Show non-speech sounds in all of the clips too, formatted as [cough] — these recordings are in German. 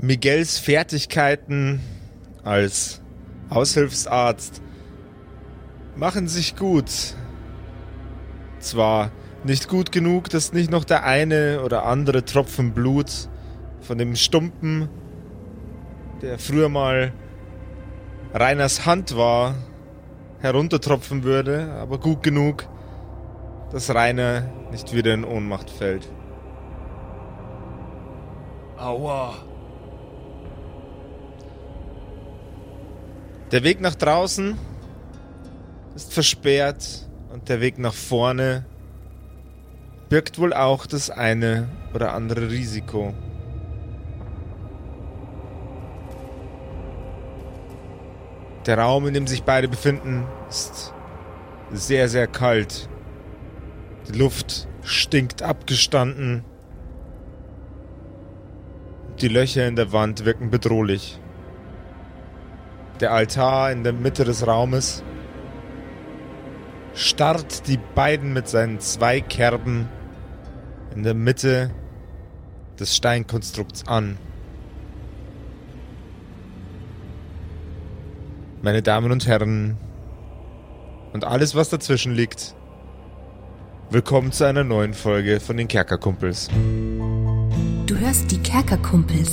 Miguels Fertigkeiten als Aushilfsarzt machen sich gut. Zwar nicht gut genug, dass nicht noch der eine oder andere Tropfen Blut von dem Stumpen, der früher mal Reiners Hand war, heruntertropfen würde, aber gut genug, dass Rainer nicht wieder in Ohnmacht fällt. Aua. Der Weg nach draußen ist versperrt und der Weg nach vorne birgt wohl auch das eine oder andere Risiko. Der Raum, in dem sich beide befinden, ist sehr, sehr kalt. Die Luft stinkt abgestanden. Die Löcher in der Wand wirken bedrohlich. Der Altar in der Mitte des Raumes starrt die beiden mit seinen zwei Kerben in der Mitte des Steinkonstrukts an. Meine Damen und Herren und alles, was dazwischen liegt, willkommen zu einer neuen Folge von den Kerkerkumpels. Du hörst die Kerkerkumpels.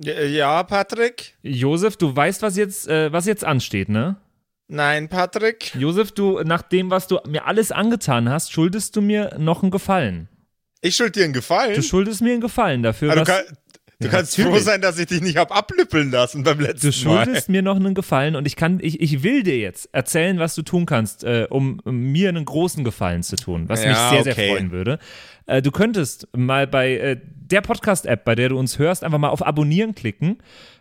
Ja, Patrick? Josef, du weißt, was jetzt, äh, was jetzt ansteht, ne? Nein, Patrick? Josef, du, nach dem, was du mir alles angetan hast, schuldest du mir noch einen Gefallen. Ich schuld dir einen Gefallen? Du schuldest mir einen Gefallen dafür, Also, du kann, du Ja, kannst natürlich. froh sein, dass ich dich nicht hab ablüppeln lassen beim letzten Du schuldest Mal. mir noch einen Gefallen und ich kann, ich, ich will dir jetzt erzählen, was du tun kannst, äh, um, um mir einen großen Gefallen zu tun, was mich Ja, sehr, sehr okay. freuen würde. Äh, du könntest mal bei äh, der Podcast-App, bei der du uns hörst, einfach mal auf Abonnieren klicken.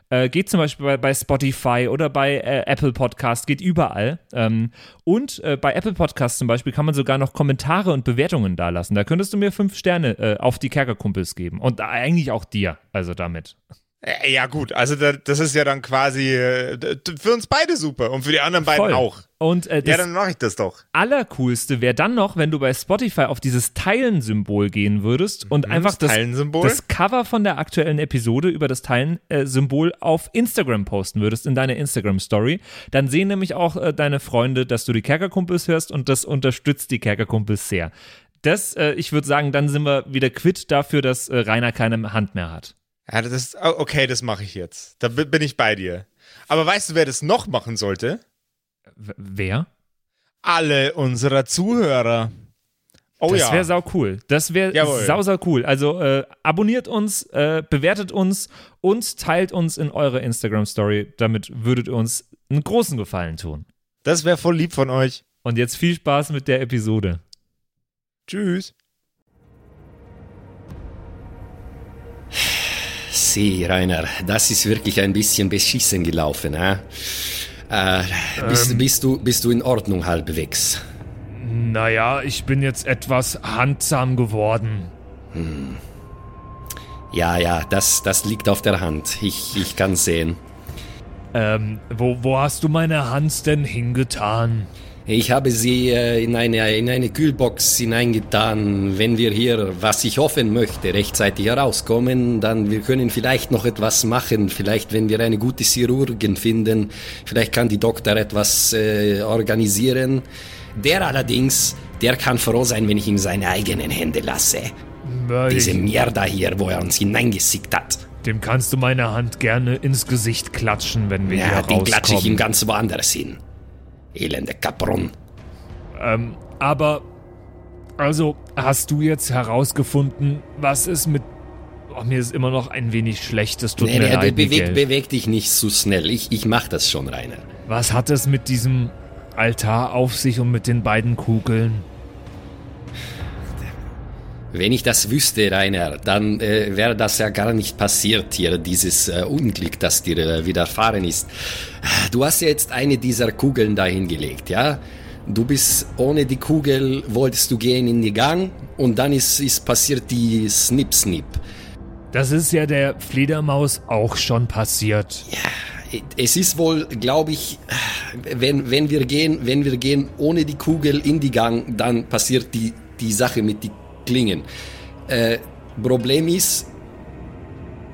Äh, geht zum Beispiel bei, bei Spotify oder bei äh, Apple Podcast, geht überall. Ähm, und äh, bei Apple Podcast zum Beispiel kann man sogar noch Kommentare und Bewertungen dalassen. Da könntest du mir fünf Sterne äh, auf die Kerkerkumpels geben. Und eigentlich auch dir, also damit. Äh, Ja, gut, also da, das ist ja dann quasi äh, für uns beide super und für die anderen beiden Voll. auch. Und äh, das, Ja, dann mache ich das doch. Allercoolste wäre dann noch, wenn du bei Spotify auf dieses Teilen-Symbol gehen würdest und einfach Mhm, das das, das Cover von der aktuellen Episode über das Teilen-Symbol auf Instagram posten würdest, in deine Instagram-Story. Dann sehen nämlich auch äh, deine Freunde, dass du die Kerkerkumpels hörst und das unterstützt die Kerkerkumpels sehr. Das, äh, ich würde sagen, dann sind wir wieder quitt dafür, dass äh, Rainer keine Hand mehr hat. Ja, das ist, oh, okay, das mache ich jetzt. Da bi- bin ich bei dir. Aber weißt du, wer das noch machen sollte? Wer? Alle unserer Zuhörer. Oh das ja. wäre sau cool. Das wäre sau, sau cool. Also äh, abonniert uns, äh, bewertet uns und teilt uns in eure Instagram-Story. Damit würdet ihr uns einen großen Gefallen tun. Das wäre voll lieb von euch. Und jetzt viel Spaß mit der Episode. Tschüss. Sieh, Rainer, das ist wirklich ein bisschen beschissen gelaufen, hä? Äh, bist, bist, du, bist du in Ordnung halbwegs? Naja, ich bin jetzt etwas handsam geworden. Ja, ja, das, das liegt auf der Hand. Ich, ich kann sehen. Ähm, wo, wo hast du meine Hand denn hingetan? Ich habe sie äh, in, eine, in eine Kühlbox hineingetan. Wenn wir hier, was ich hoffen möchte, rechtzeitig herauskommen, dann wir können vielleicht noch etwas machen. Vielleicht, wenn wir eine gute Chirurgin finden, vielleicht kann die Doktor etwas äh, organisieren. Der allerdings, der kann froh sein, wenn ich ihm seine eigenen Hände lasse. Diese Mierda hier, wo er uns hineingesickt hat. Dem kannst du meine Hand gerne ins Gesicht klatschen, wenn wir Ja, den klatsche ich ihm ganz woanders hin. Elende Capron. Ähm, aber, also, hast du jetzt herausgefunden, was ist mit. Oh, mir ist immer noch ein wenig schlecht, es tut Nee, mir nee, leid, beweg, beweg dich nicht zu schnell. Ich, ich mach das schon, Rainer. Was hat es mit diesem Altar auf sich und mit den beiden Kugeln? Wenn ich das wüsste, Rainer, dann äh, wäre das ja gar nicht passiert hier, dieses äh, Unglück, das dir äh, widerfahren ist. Du hast ja jetzt eine dieser Kugeln dahingelegt, ja? Du bist ohne die Kugel, wolltest du gehen in die Gang und dann ist, ist passiert die Snip-Snip. Das ist ja der Fledermaus auch schon passiert. Ja, es ist wohl, glaube ich, wenn, wenn wir gehen, wenn wir gehen ohne die Kugel in die Gang, dann passiert die, die Sache mit die Klingen. Äh, Problem ist,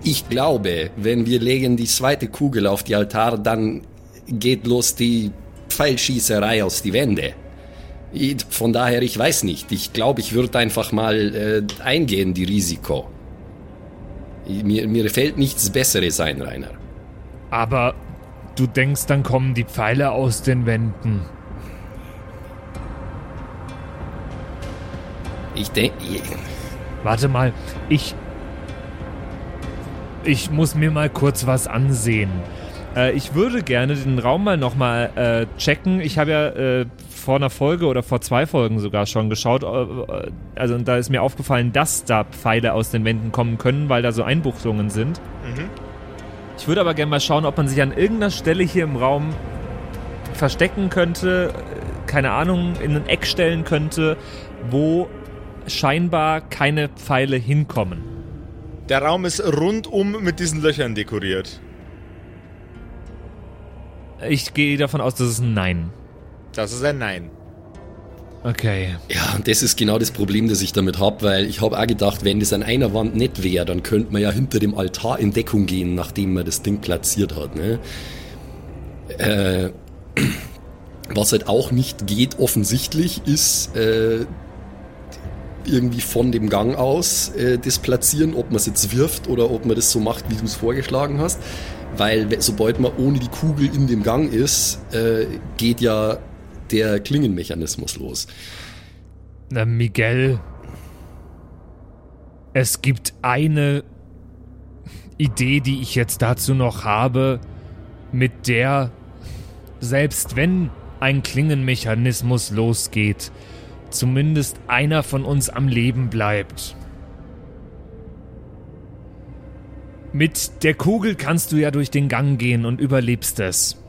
ich glaube, wenn wir legen die zweite Kugel auf die Altar, dann geht los die Pfeilschießerei aus die Wände. Von daher, ich weiß nicht. Ich glaube, ich würde einfach mal äh, eingehen, die Risiko. Mir, mir fällt nichts Besseres ein, Rainer. Aber du denkst, dann kommen die Pfeile aus den Wänden. Ich denke. Warte mal, ich. Ich muss mir mal kurz was ansehen. Äh, ich würde gerne den Raum mal nochmal äh, checken. Ich habe ja äh, vor einer Folge oder vor zwei Folgen sogar schon geschaut. Äh, äh, also da ist mir aufgefallen, dass da Pfeile aus den Wänden kommen können, weil da so Einbuchtungen sind. Mhm. Ich würde aber gerne mal schauen, ob man sich an irgendeiner Stelle hier im Raum verstecken könnte, äh, keine Ahnung, in ein Eck stellen könnte, wo scheinbar keine Pfeile hinkommen. Der Raum ist rundum mit diesen Löchern dekoriert. Ich gehe davon aus, dass es ein Nein. Das ist ein Nein. Okay. Ja, und das ist genau das Problem, das ich damit habe, weil ich habe auch gedacht, wenn das an einer Wand nicht wäre, dann könnte man ja hinter dem Altar in Deckung gehen, nachdem man das Ding platziert hat. Ne? Äh, [clears throat] was halt auch nicht geht, offensichtlich, ist äh, irgendwie von dem Gang aus äh, das platzieren, ob man es jetzt wirft oder ob man das so macht, wie du es vorgeschlagen hast. Weil sobald man ohne die Kugel in dem Gang ist, äh, geht ja der Klingenmechanismus los. Na, Miguel, es gibt eine Idee, die ich jetzt dazu noch habe, mit der, selbst wenn ein Klingenmechanismus losgeht, zumindest einer von uns am Leben bleibt. Mit der Kugel kannst du ja durch den Gang gehen und überlebst es.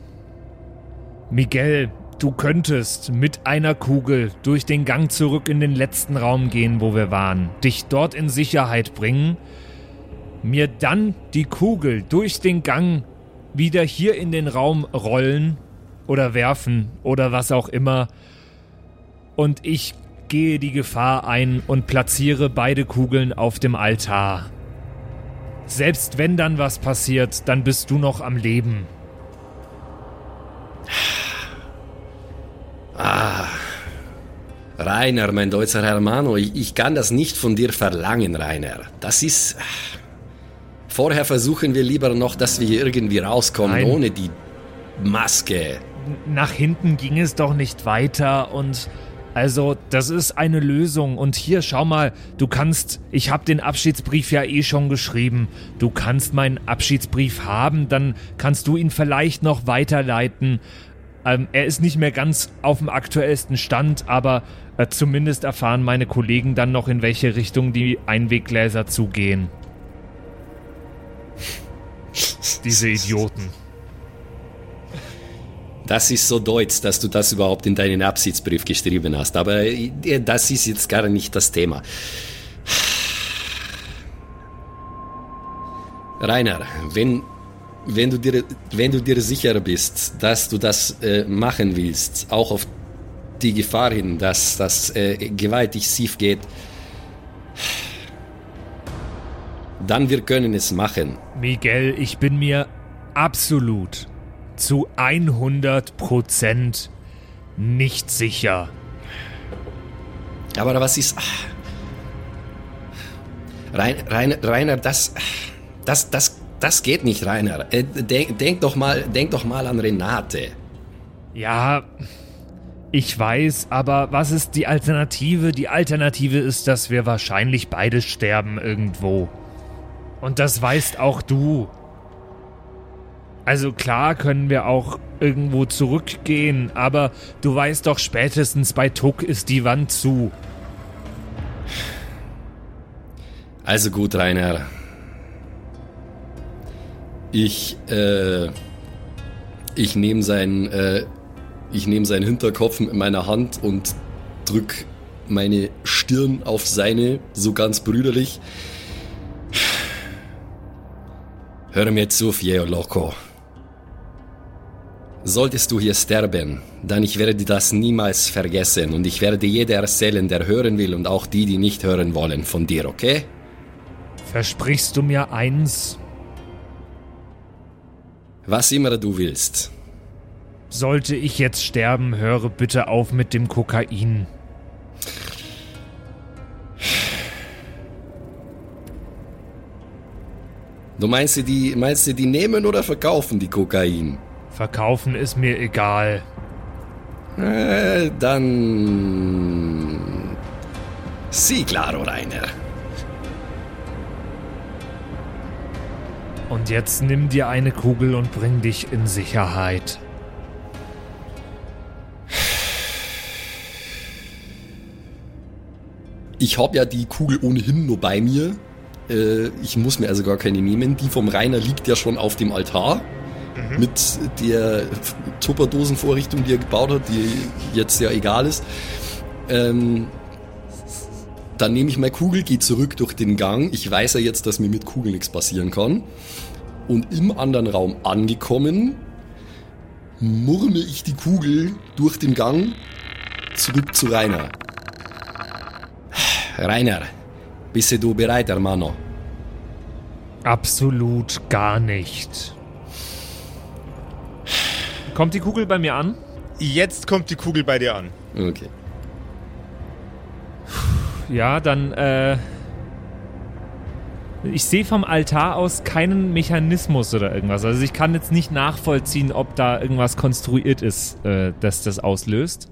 Miguel, Du könntest mit einer Kugel durch den Gang zurück in den letzten Raum gehen, wo wir waren, dich dort in Sicherheit bringen, mir dann die Kugel durch den Gang wieder hier in den Raum rollen oder werfen oder was auch immer, und ich gehe die Gefahr ein und platziere beide Kugeln auf dem Altar. Selbst wenn dann was passiert, dann bist du noch am Leben. Ah. Rainer, mein deutscher Hermano, ich, ich kann das nicht von dir verlangen, Rainer. Das ist. Vorher versuchen wir lieber noch, dass wir hier irgendwie rauskommen, Nein. ohne die Maske. Nach hinten ging es doch nicht weiter und. Also, das ist eine Lösung. Und hier, schau mal, du kannst, ich habe den Abschiedsbrief ja eh schon geschrieben. Du kannst meinen Abschiedsbrief haben, dann kannst du ihn vielleicht noch weiterleiten. Ähm, er ist nicht mehr ganz auf dem aktuellsten Stand, aber äh, zumindest erfahren meine Kollegen dann noch, in welche Richtung die Einweggläser zugehen. Diese Idioten. Das ist so deutsch, dass du das überhaupt in deinen Absichtsbrief geschrieben hast. Aber äh, das ist jetzt gar nicht das Thema. Rainer, wenn wenn du dir, wenn du dir sicher bist, dass du das äh, machen willst, auch auf die Gefahr hin, dass das äh, gewaltig schief geht, dann wir können es machen. Miguel, ich bin mir absolut zu 100 Prozent nicht sicher. Aber was ist... Rainer, Rainer, das, das, das das geht nicht, Rainer. Äh, denk, denk, doch mal, denk doch mal an Renate. Ja, ich weiß, aber was ist die Alternative? Die Alternative ist, dass wir wahrscheinlich beide sterben irgendwo. Und das weißt auch du. Also klar können wir auch irgendwo zurückgehen, aber du weißt doch spätestens bei Tuck ist die Wand zu. Also gut, Rainer. Ich, äh, ich nehme sein, äh, ich nehme seinen Hinterkopf mit meiner Hand und drück meine Stirn auf seine, so ganz brüderlich. Hör mir zu, Fieo Loco. Solltest du hier sterben, dann ich werde das niemals vergessen und ich werde jeder erzählen, der hören will und auch die, die nicht hören wollen, von dir, okay? Versprichst du mir eins? Was immer du willst. Sollte ich jetzt sterben, höre bitte auf mit dem Kokain. Du meinst, die, meinst du, die nehmen oder verkaufen die Kokain? Verkaufen ist mir egal. Äh, dann. Sie, claro, Rainer. Und jetzt nimm dir eine Kugel und bring dich in Sicherheit. Ich habe ja die Kugel ohnehin nur bei mir. Äh, ich muss mir also gar keine nehmen. Die vom Rainer liegt ja schon auf dem Altar. Mhm. Mit der Tupperdosenvorrichtung, die er gebaut hat, die jetzt ja egal ist. Ähm, dann nehme ich meine Kugel, gehe zurück durch den Gang. Ich weiß ja jetzt, dass mir mit Kugeln nichts passieren kann. Und im anderen Raum angekommen, murme ich die Kugel durch den Gang zurück zu Rainer. Rainer, bist du bereit, Hermano? Absolut gar nicht. Kommt die Kugel bei mir an? Jetzt kommt die Kugel bei dir an. Okay. Ja, dann, äh. Ich sehe vom Altar aus keinen Mechanismus oder irgendwas. Also ich kann jetzt nicht nachvollziehen, ob da irgendwas konstruiert ist, äh, das das auslöst.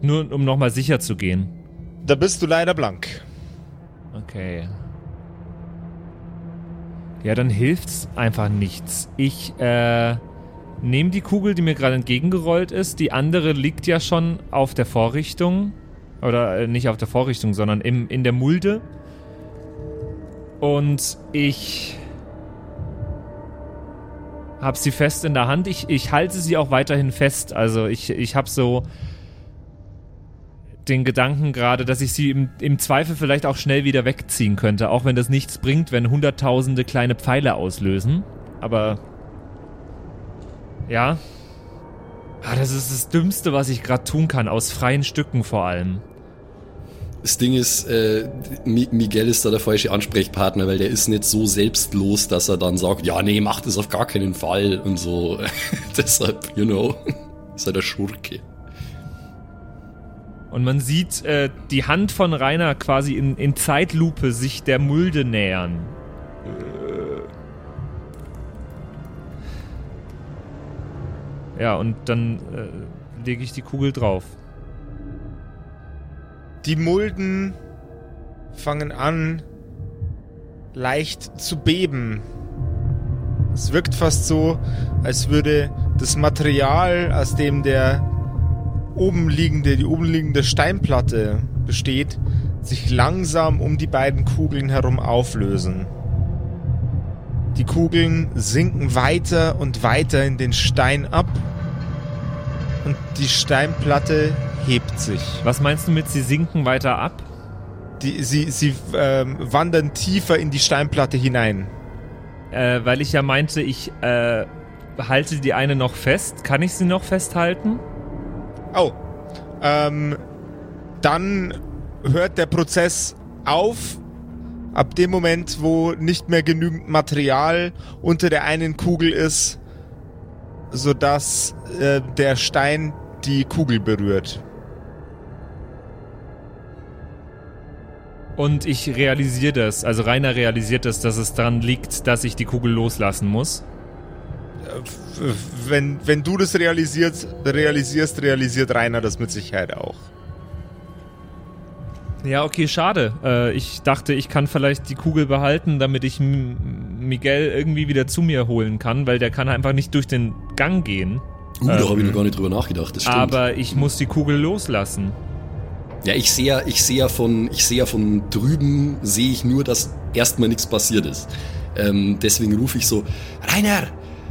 Nur um nochmal sicher zu gehen. Da bist du leider blank. Okay. Ja, dann hilft's einfach nichts. Ich, äh, nehme die Kugel, die mir gerade entgegengerollt ist. Die andere liegt ja schon auf der Vorrichtung. Oder äh, nicht auf der Vorrichtung, sondern im, in der Mulde. Und ich habe sie fest in der Hand. Ich, ich halte sie auch weiterhin fest. Also ich, ich habe so den Gedanken gerade, dass ich sie im, im Zweifel vielleicht auch schnell wieder wegziehen könnte, auch wenn das nichts bringt, wenn hunderttausende kleine Pfeile auslösen. Aber ja. Ah, das ist das Dümmste, was ich gerade tun kann, aus freien Stücken vor allem. Das Ding ist, äh, Miguel ist da der falsche Ansprechpartner, weil der ist nicht so selbstlos, dass er dann sagt, ja, nee, mach das auf gar keinen Fall und so. [laughs] Deshalb, you know, [laughs] ist er der Schurke. Und man sieht äh, die Hand von Rainer quasi in, in Zeitlupe sich der Mulde nähern. Ja, und dann äh, lege ich die Kugel drauf. Die Mulden fangen an, leicht zu beben. Es wirkt fast so, als würde das Material, aus dem der oben liegende, die oben liegende Steinplatte besteht, sich langsam um die beiden Kugeln herum auflösen. Die Kugeln sinken weiter und weiter in den Stein ab und die Steinplatte hebt sich. Was meinst du mit, sie sinken weiter ab? Die, sie sie ähm, wandern tiefer in die Steinplatte hinein. Äh, weil ich ja meinte, ich äh, halte die eine noch fest. Kann ich sie noch festhalten? Oh. Ähm, dann hört der Prozess auf. Ab dem Moment, wo nicht mehr genügend Material unter der einen Kugel ist, sodass äh, der Stein die Kugel berührt. Und ich realisiere das, also Rainer realisiert das, dass es daran liegt, dass ich die Kugel loslassen muss. Wenn, wenn du das realisierst, realisierst, realisiert Rainer das mit Sicherheit auch. Ja, okay, schade. Äh, ich dachte, ich kann vielleicht die Kugel behalten, damit ich M Miguel irgendwie wieder zu mir holen kann, weil der kann einfach nicht durch den Gang gehen. Uh, da ähm, habe ich noch gar nicht drüber nachgedacht, das stimmt. Aber ich muss die Kugel loslassen. Ja, ich sehe ja, ich sehe ja von, ich sehe ja von drüben, sehe ich nur, dass erstmal nichts passiert ist. Ähm, deswegen rufe ich so, Rainer,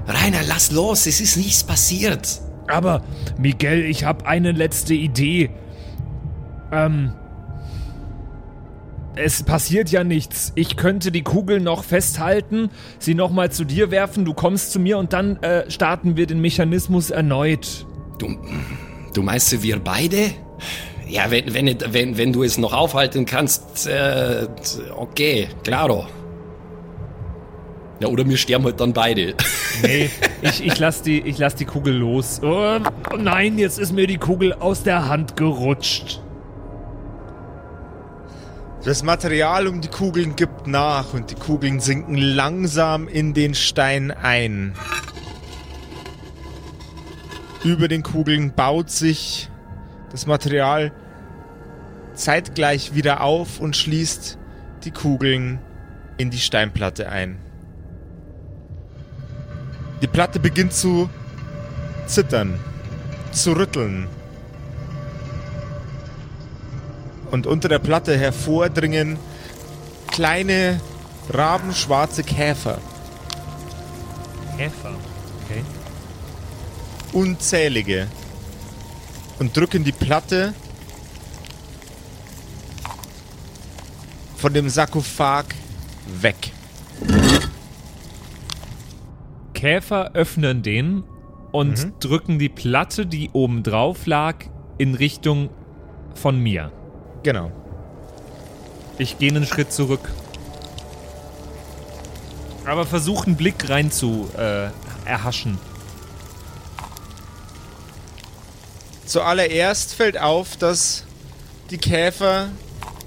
Rainer, lass los, es ist nichts passiert. Aber, Miguel, ich habe eine letzte Idee. Ähm. Es passiert ja nichts. Ich könnte die Kugel noch festhalten, sie nochmal zu dir werfen, du kommst zu mir und dann äh, starten wir den Mechanismus erneut. Du, du meinst, wir beide? Ja, wenn, wenn, wenn, wenn du es noch aufhalten kannst, äh, okay, claro. Ja, oder wir sterben halt dann beide. [laughs] Nee, ich, ich lass, die, ich lass die Kugel los. Oh, nein, jetzt ist mir die Kugel aus der Hand gerutscht. Das Material um die Kugeln gibt nach und die Kugeln sinken langsam in den Stein ein. Über den Kugeln baut sich das Material zeitgleich wieder auf und schließt die Kugeln in die Steinplatte ein. Die Platte beginnt zu zittern, zu rütteln. Und unter der Platte hervordringen kleine rabenschwarze Käfer. Käfer. Okay. Unzählige. Und drücken die Platte von dem Sarkophag weg. Käfer öffnen den und Mhm. drücken die Platte, die oben drauf lag, in Richtung von mir. Genau. Ich gehe einen Schritt zurück. Aber versuche einen Blick rein zu äh, erhaschen. Zuallererst fällt auf, dass die Käfer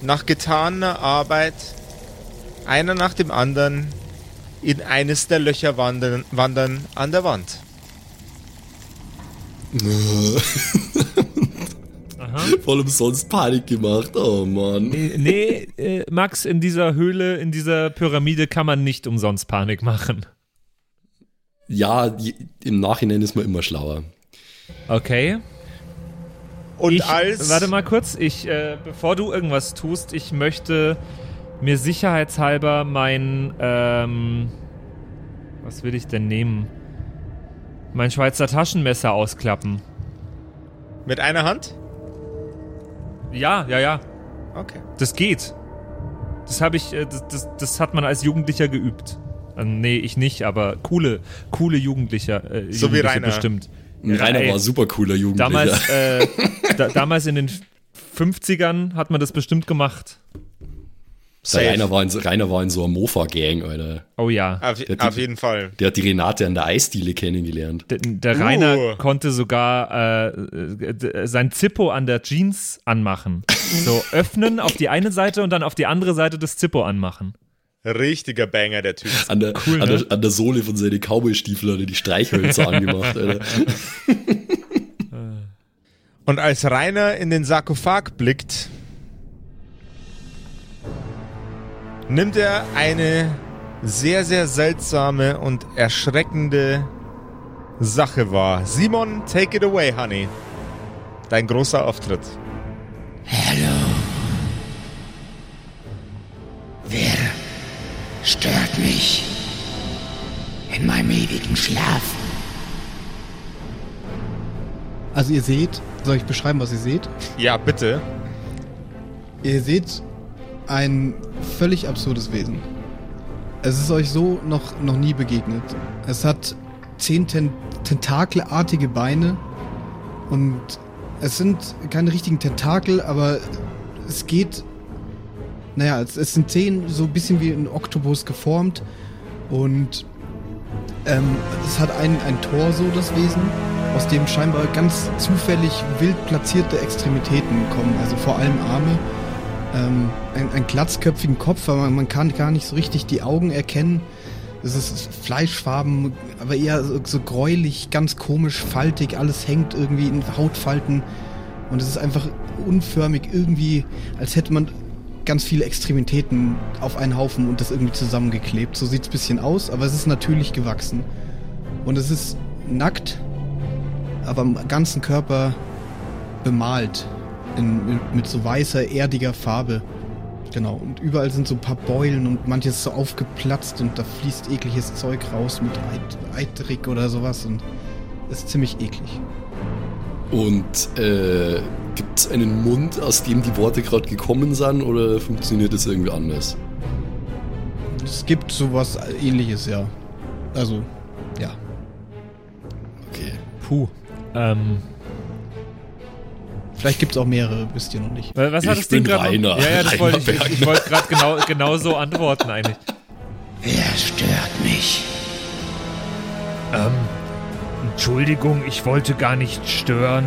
nach getaner Arbeit einer nach dem anderen in eines der Löcher wandern, wandern an der Wand. [laughs] Aha. [laughs] Voll umsonst Panik gemacht, oh Mann. Äh, nee, äh, Max, in dieser Höhle, in dieser Pyramide kann man nicht umsonst Panik machen. Ja, im Nachhinein ist man immer schlauer. Okay. Und ich, als Warte mal kurz, ich, äh, bevor du irgendwas tust, ich möchte mir sicherheitshalber mein, ähm, was will ich denn nehmen? Mein Schweizer Taschenmesser ausklappen. mit einer Hand? Ja, ja, ja. Okay. Das geht. Das habe ich, äh, das, das, das hat man als Jugendlicher geübt. Äh, nee, ich nicht, aber coole, coole Jugendlicher. Äh, So wie Jugendliche Rainer. bestimmt. Rainer ey, war ein super cooler Jugendlicher. Damals, äh, da, damals in den 50ern hat man das bestimmt gemacht. Der Rainer war in, so- Rainer war in so einer Mofa-Gang, Alter. Oh ja. Auf, Der auf jeden Fall. Der hat die Renate an der Eisdiele kennengelernt. Der, der Rainer Uh. konnte sogar äh, äh, sein Zippo an der Jeans anmachen. So [laughs] öffnen auf die eine Seite und dann auf die andere Seite das Zippo anmachen. Richtiger Banger, der Typ. An der, Cool, an, ne? der, an der Sohle von seinen Cowboy-Stiefeln hat er die Streichhölzer [laughs] angemacht, Alter. Und als Rainer in den Sarkophag blickt, nimmt er eine sehr, sehr seltsame und erschreckende Sache wahr. Simon, take it away, honey. Dein großer Auftritt. Wer stört mich in meinem ewigen Schlaf? Also ihr seht, soll ich beschreiben, was ihr seht? Ja, bitte. Ihr seht ein völlig absurdes Wesen. Es ist euch so noch, noch nie begegnet. Es hat zehn ten tentakelartige Beine und es sind keine richtigen Tentakel, aber es geht. Naja, es, es sind zehn so ein bisschen wie ein Oktopus geformt und ähm, es hat ein, ein Torso, das Wesen, aus dem scheinbar ganz zufällig wild platzierte Extremitäten kommen, also vor allem Arme ähm, einen, einen glatzköpfigen Kopf, aber man, man kann gar nicht so richtig die Augen erkennen. Es ist Fleischfarben, aber eher so, so gräulich, ganz komisch, faltig, alles hängt irgendwie in Hautfalten und es ist einfach unförmig, irgendwie, als hätte man ganz viele Extremitäten auf einen Haufen und das irgendwie zusammengeklebt. So sieht es ein bisschen aus, aber es ist natürlich gewachsen. Und es ist nackt, aber am ganzen Körper bemalt In, mit, so weißer, erdiger Farbe. Genau. Und überall sind so ein paar Beulen und manches ist so aufgeplatzt und da fließt ekliges Zeug raus mit Eid, Eidrig oder sowas und ist ziemlich eklig. Und äh, gibt es einen Mund, aus dem die Worte gerade gekommen sind, oder funktioniert das irgendwie anders? Es gibt sowas ähnliches, ja. Also, ja. Okay. Puh. Ähm, Vielleicht gibt es auch mehrere, wisst ihr noch nicht. wa- was Ich hat das Ding bin gerade? Rainer. Ja, ja, das wollte ich. Ich, ich wollte gerade genau, genau so antworten eigentlich. Wer stört mich? Ähm, Entschuldigung, ich wollte gar nicht stören.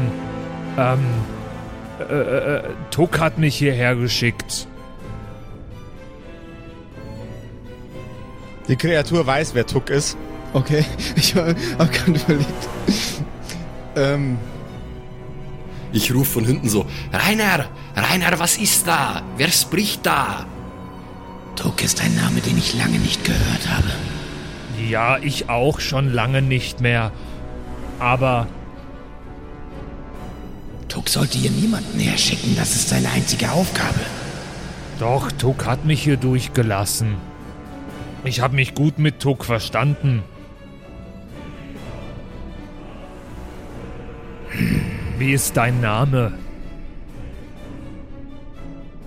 Ähm, äh, äh, äh, Tuck hat mich hierher geschickt. Die Kreatur weiß, wer Tuck ist. Okay, [laughs] ich habe gerade überlegt. ähm, Ich rufe von hinten so, Rainer, Rainer, was ist da? Wer spricht da? Tuck ist ein Name, den ich lange nicht gehört habe. Ja, ich auch schon lange nicht mehr. Aber Tuck sollte hier niemanden herschicken, das ist seine einzige Aufgabe. doch, Tuck hat mich hier durchgelassen. Ich habe mich gut mit Tuck verstanden. Wie ist dein Name?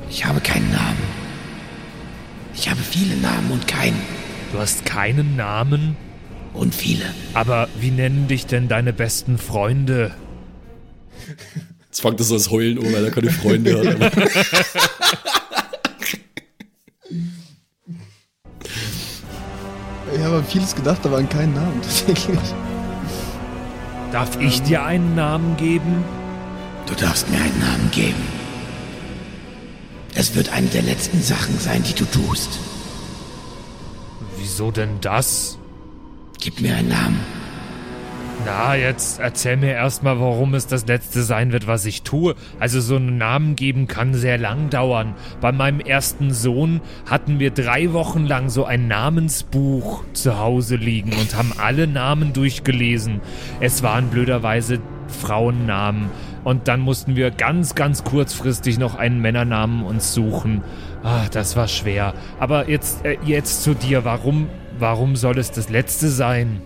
Ich habe keinen Namen. Ich habe viele Namen und keinen. Du hast keinen Namen? Und viele. Aber wie nennen dich denn deine besten Freunde? Jetzt fängt das als Heulen an, weil er keine Freunde hat. ich habe an vieles gedacht, aber an keinen Namen tatsächlich. Darf ich dir einen Namen geben? Du darfst mir einen Namen geben. Es wird eine der letzten Sachen sein, die du tust. Wieso denn das? Gib mir einen Namen. Na, jetzt erzähl mir erstmal, warum es das letzte sein wird, was ich tue. Also so einen Namen geben kann sehr lang dauern. Bei meinem ersten Sohn hatten wir drei Wochen lang so ein Namensbuch zu Hause liegen und haben alle Namen durchgelesen. Es waren blöderweise Frauennamen. Und dann mussten wir ganz, ganz kurzfristig noch einen Männernamen uns suchen. Ah, das war schwer. Aber jetzt, äh, jetzt zu dir. Warum, warum soll es das letzte sein?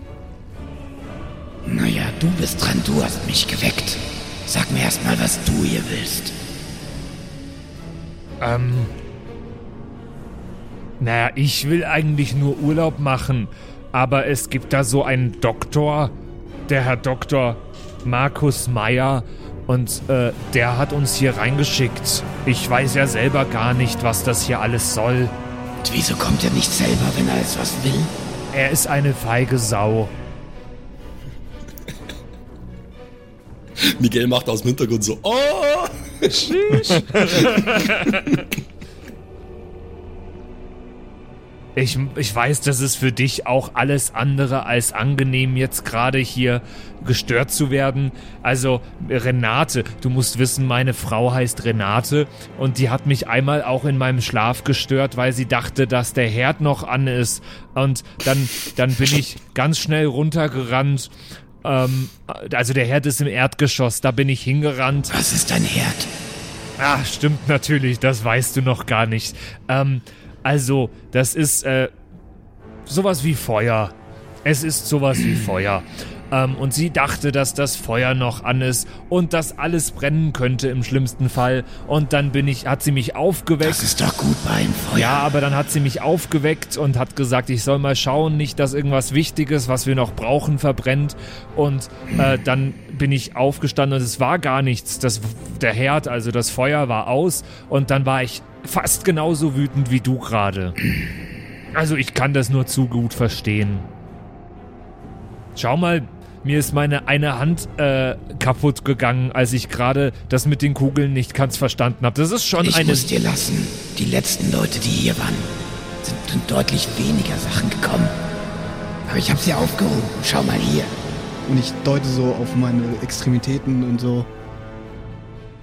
Naja, du bist dran, du hast mich geweckt. Sag mir erstmal, was du hier willst. Ähm. Naja, ich will eigentlich nur Urlaub machen, aber es gibt da so einen Doktor, der Herr Doktor Markus Meyer, und äh, der hat uns hier reingeschickt. Ich weiß ja selber gar nicht, was das hier alles soll. Und wieso kommt er nicht selber, wenn er jetzt was will? Er ist eine feige Sau. Miguel macht aus dem Hintergrund so, oh! [laughs] Ich, ich weiß, das ist für dich auch alles andere als angenehm, jetzt gerade hier gestört zu werden. Also, Renate, du musst wissen, meine Frau heißt Renate und die hat mich einmal auch in meinem Schlaf gestört, weil sie dachte, dass der Herd noch an ist. Und dann, dann bin ich ganz schnell runtergerannt. Ähm, also der Herd ist im Erdgeschoss, da bin ich hingerannt. Was ist ein Herd? Ah, stimmt natürlich, das weißt du noch gar nicht. Ähm, also, das ist äh, sowas wie Feuer. Es ist sowas wie Feuer. Ähm, und sie dachte, dass das Feuer noch an ist und dass alles brennen könnte im schlimmsten Fall. Und dann bin ich, hat sie mich aufgeweckt. Das ist doch gut bei einem Feuer. Ja, aber dann hat sie mich aufgeweckt und hat gesagt, ich soll mal schauen, nicht, dass irgendwas Wichtiges, was wir noch brauchen, verbrennt. Und äh, dann bin ich aufgestanden und es war gar nichts. Das, der Herd, also das Feuer war aus und dann war ich fast genauso wütend wie du gerade. Also ich kann das nur zu gut verstehen. Schau mal, mir ist meine eine Hand äh, kaputt gegangen, als ich gerade das mit den Kugeln nicht ganz verstanden habe. Das ist schon ich eine muss dir lassen. Die letzten Leute, die hier waren, sind mit deutlich weniger Sachen gekommen. Aber ich habe sie aufgehoben. Schau mal hier. Und ich deute so auf meine Extremitäten und so.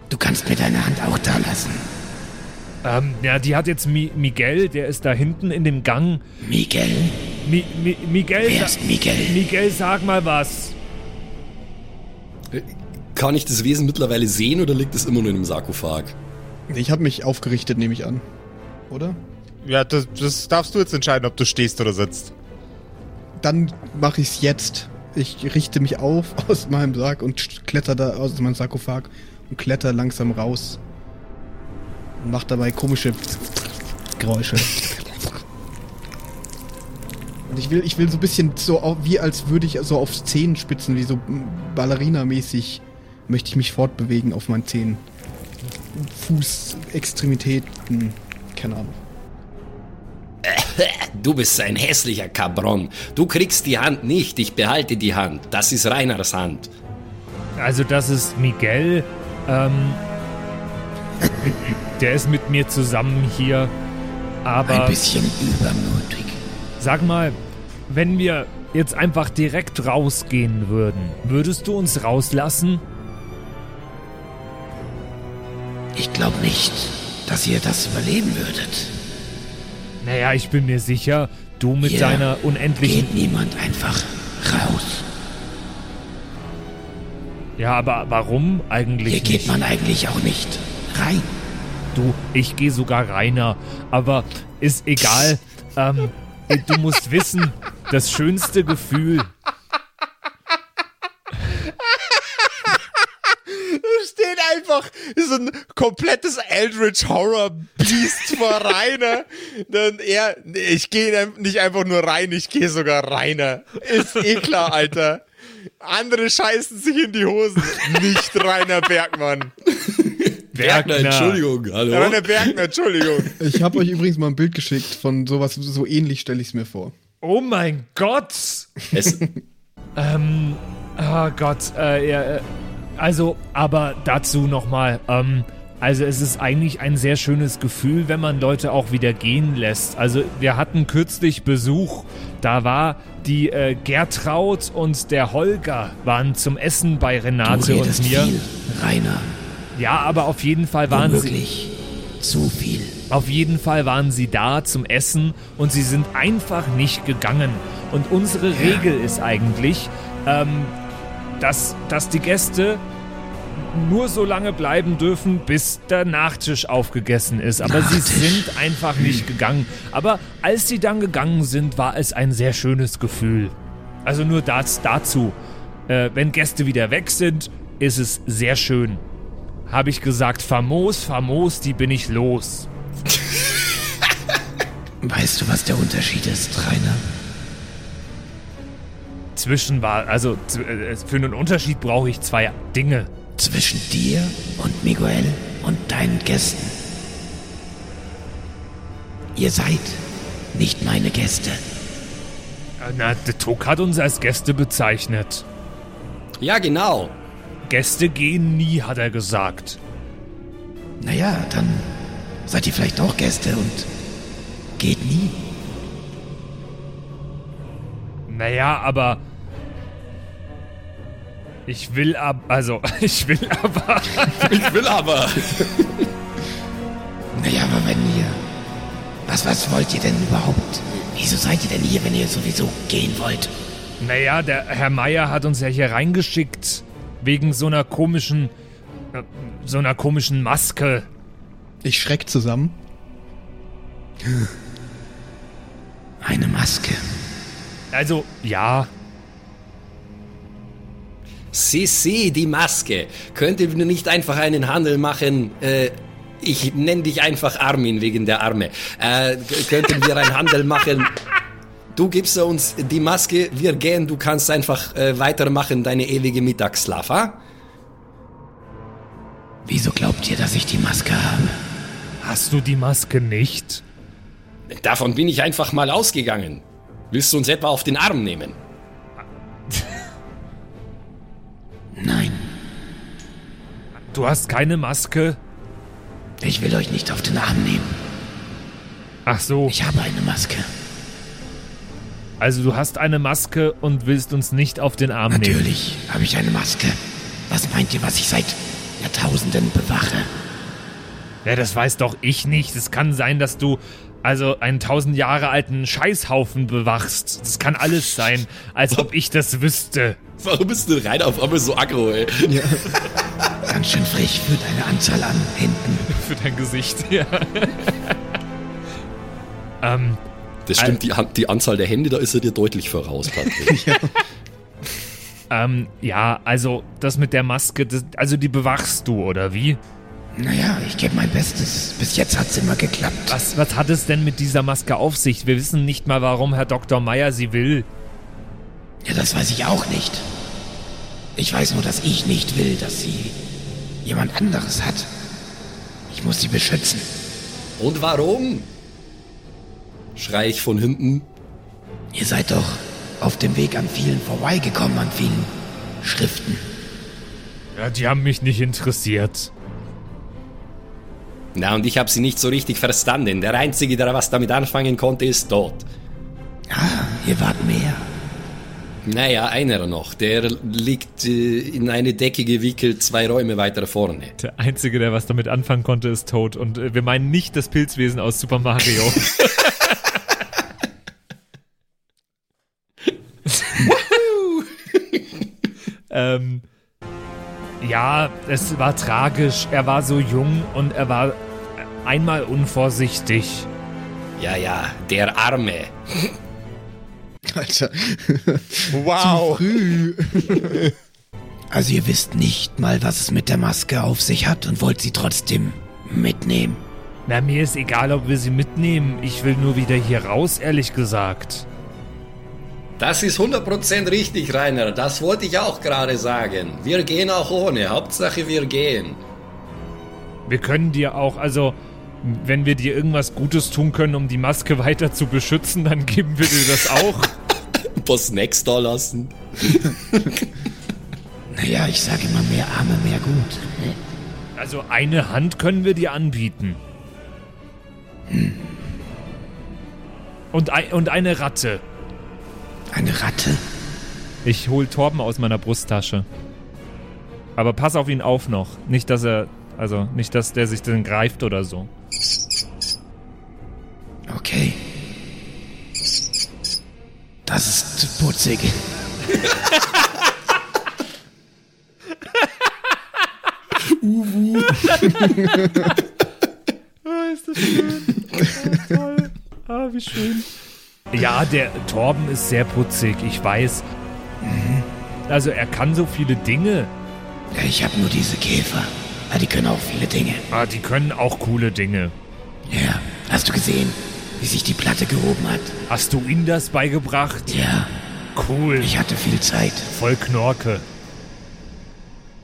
Du kannst mir deine Hand auch da lassen. Ähm, ja, die hat jetzt Mi Miguel, der ist da hinten in dem Gang. Miguel? Mi Mi Miguel, Wer ist Miguel? Miguel, sag mal was. kann ich das Wesen mittlerweile sehen oder liegt es immer nur in einem Sarkophag? Ich habe mich aufgerichtet, nehme ich an. Oder? Ja, das, das darfst du jetzt entscheiden, ob du stehst oder sitzt. Dann mache ich es jetzt. Ich richte mich auf [laughs] aus meinem Sarg und kletter da aus meinem Sarkophag und kletter langsam raus. Und mach dabei komische Geräusche. Und ich will, ich will so ein bisschen so wie als würde ich so auf Zehenspitzen, wie so Ballerina-mäßig, möchte ich mich fortbewegen auf meinen Zehen. Fußextremitäten, keine Ahnung. [laughs] Du bist ein hässlicher Cabron. Du kriegst die Hand nicht, ich behalte die Hand. Das ist Reiners Hand. Also das ist Miguel. Ähm, [laughs] der ist mit mir zusammen hier. Aber Ein bisschen übermutig. Sag mal, wenn wir jetzt einfach direkt rausgehen würden, würdest du uns rauslassen? Ich glaube nicht, dass ihr das überleben würdet. Naja, ich bin mir sicher, du mit Hier deiner unendlichen... Geht niemand einfach raus. Ja, aber warum eigentlich Hier geht nicht? man eigentlich auch nicht rein. Du, ich gehe sogar reiner. Aber ist egal. ähm, du musst wissen, das schönste Gefühl. [laughs] Da steht einfach so ein komplettes Eldritch Horror Beast vor Rainer. Dann er, ich gehe nicht einfach nur rein, ich gehe sogar reiner. Ist eh klar, Alter. Andere scheißen sich in die Hosen. Nicht Rainer Bergmann. Bergner, Entschuldigung, hallo? Rainer Bergner, Entschuldigung. [laughs] Ich habe euch übrigens mal ein Bild geschickt von sowas, so ähnlich stelle ich es mir vor. Oh mein Gott! Es, [laughs] Ähm, oh Gott, äh, ja, äh, also, aber dazu nochmal, ähm, also es ist eigentlich ein sehr schönes Gefühl, wenn man Leute auch wieder gehen lässt. Also wir hatten kürzlich Besuch, da war die äh, Gertraud und der Holger waren zum Essen bei Du Renate und mir. viel, Rainer. Ja, aber auf jeden Fall waren sie, Wirklich zu viel. auf jeden Fall waren sie da zum Essen und sie sind einfach nicht gegangen. Und unsere Regel ist eigentlich, ähm, dass, dass die Gäste nur so lange bleiben dürfen, bis der Nachtisch aufgegessen ist. Aber sie Nachtisch. sind einfach nicht gegangen. Aber als sie dann gegangen sind, war es ein sehr schönes Gefühl. Also nur das dazu. Äh, wenn Gäste wieder weg sind, ist es sehr schön. Habe ich gesagt, famos, famos, die bin ich los. Weißt du, was der Unterschied ist, Rainer? Zwischen war, also äh, für einen Unterschied brauche ich zwei Dinge. Zwischen dir und Miguel und deinen Gästen. Ihr seid nicht meine Gäste. Na, der Tuck hat uns als Gäste bezeichnet. ja, genau. Gäste gehen nie, hat er gesagt. Naja, dann seid ihr vielleicht auch Gäste und geht nie. Naja, aber. Ich will ab. Also, [laughs] ich will aber. [laughs] Ich will aber. Naja, aber wenn ihr... Was, was wollt ihr denn überhaupt? Wieso seid ihr denn hier, wenn ihr sowieso gehen wollt? Naja, der Herr Meier hat uns ja hier reingeschickt. Wegen so einer komischen. äh, So einer komischen Maske. Ich schreck zusammen. Eine Maske. Also, ja. Sissi, die Maske. Könnt ihr nicht einfach einen Handel machen? Äh, ich nenne dich einfach Armin wegen der Arme. Äh, könnten wir einen Handel machen? Du gibst uns die Maske, wir gehen, du kannst einfach äh, weitermachen, deine ewige Mittagsschlaf, ha? Wieso glaubt ihr, dass ich die Maske habe? Hast du die Maske nicht? Davon bin ich einfach mal ausgegangen. Willst du uns etwa auf den Arm nehmen? [laughs] Nein, Du hast keine Maske? ich will euch nicht auf den Arm nehmen. Ach so. Ich habe eine Maske. Also, du hast eine Maske und willst uns nicht auf den Arm nehmen. Natürlich habe ich eine Maske. Was meint ihr, was ich seit Jahrtausenden bewache? Ja, das weiß doch ich nicht. Es kann sein, dass du Also einen tausend Jahre alten Scheißhaufen bewachst. Das kann alles sein, als ob ich das wüsste. Warum bist du rein auf einmal so aggro, ey? Ganz schön frech für deine Anzahl an Händen. [laughs] Für dein Gesicht, ja. [laughs] ähm, Das stimmt, die, die Anzahl der Hände, da ist er dir deutlich voraus, Patrick. [laughs] ähm, ja, also das mit der Maske, das, also die bewachst du, oder wie? Naja, ich gebe mein Bestes. Bis jetzt hat's immer geklappt. Was, was hat es denn mit dieser Maske auf sich? Wir wissen nicht mal, warum Herr Dr. Meyer sie will. Ja, das weiß ich auch nicht. Ich weiß nur, dass ich nicht will, dass sie jemand anderes hat. Ich muss sie beschützen. Und warum? Schrei ich von hinten. Ihr seid doch auf dem Weg an vielen vorbeigekommen, an vielen Schriften. Ja, die haben mich nicht interessiert. Na, und ich habe sie nicht so richtig verstanden. Der Einzige, der was damit anfangen konnte, ist tot. Ah, ihr wart mehr. Naja, einer noch. Der liegt äh, in eine Decke gewickelt, zwei Räume weiter vorne. Der Einzige, der was damit anfangen konnte, ist tot. Und äh, wir meinen nicht das Pilzwesen aus Super Mario. [laughs] ähm, ja, es war tragisch. Er war so jung und er war einmal unvorsichtig. Ja, ja, der Arme. [laughs] Alter. Wow. Früh. [laughs] Also ihr wisst nicht mal, was es mit der Maske auf sich hat und wollt sie trotzdem mitnehmen. Na, mir ist egal, ob wir sie mitnehmen. Ich will nur wieder hier raus, ehrlich gesagt. Das ist 100% richtig, Rainer. Das wollte ich auch gerade sagen. Wir gehen auch ohne. Hauptsache, wir gehen. Wir können dir auch, also, wenn wir dir irgendwas Gutes tun können, um die Maske weiter zu beschützen, dann geben wir dir das auch. [laughs] Ein paar Snacks da lassen. [laughs] Naja, ich sage immer, mehr Arme, mehr gut. Also, eine Hand können wir dir anbieten. Und, ei- und eine Ratte. Eine Ratte? Ich hol Torben aus meiner Brusttasche. Aber pass auf ihn auf noch. Nicht, dass er, also, nicht, dass der sich dann greift oder so. Okay. Das ist putzig. Ah, [laughs] ist das schön. Ah, toll. Ah, wie schön. Ja, der Torben ist sehr putzig, ich weiß. Also er kann so viele Dinge. Ja, ich habe nur diese Käfer. Ja, die können auch viele Dinge. Ah, die können auch coole Dinge. Ja, hast du gesehen, wie sich die Platte gehoben hat? Hast du ihm das beigebracht? Ja, Cool. ich hatte viel Zeit. Voll Knorke.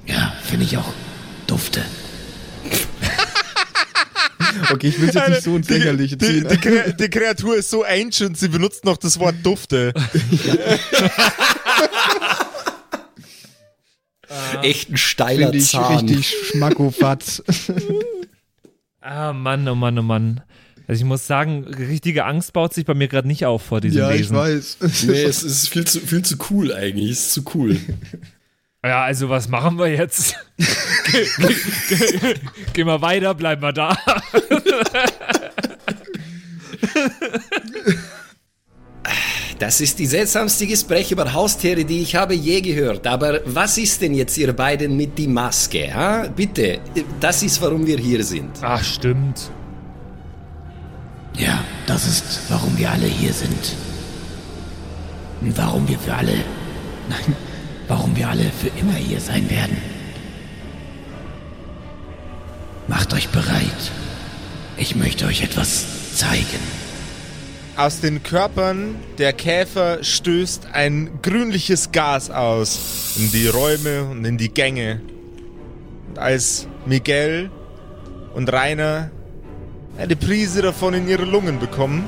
Ja, finde ich auch dufte. Okay, ich will jetzt nicht so ins Lächerliche Die, ziehen. die, Kre- die Kreatur ist so ancient, sie benutzt noch das Wort Dufte. [laughs] Echt ein steiler ich Zahn. richtig schmackofatz. [laughs] Ah, Mann, oh Mann, oh Mann. Also ich muss sagen, richtige Angst baut sich bei mir gerade nicht auf vor diesem ja, ich Wesen. weiß. Nee, es ist viel zu, viel zu cool eigentlich. Es ist zu cool. [laughs] Ja, also was machen wir jetzt? geh, geh, geh, geh mal weiter, bleib mal da. Das ist die seltsamste Gespräch über Haustiere, die ich habe je gehört. Aber was ist denn jetzt ihr beiden mit die Maske? Ha? Bitte, das ist, warum wir hier sind. Ach, stimmt. Ja, das ist, warum wir alle hier sind. Und warum wir für alle. Nein, warum wir alle für immer hier sein werden. Macht euch bereit. Ich möchte euch etwas zeigen. Aus den Körpern der Käfer stößt ein grünliches Gas aus in die Räume und in die Gänge. Und als Miguel und Rainer eine Prise davon in ihre Lungen bekommen,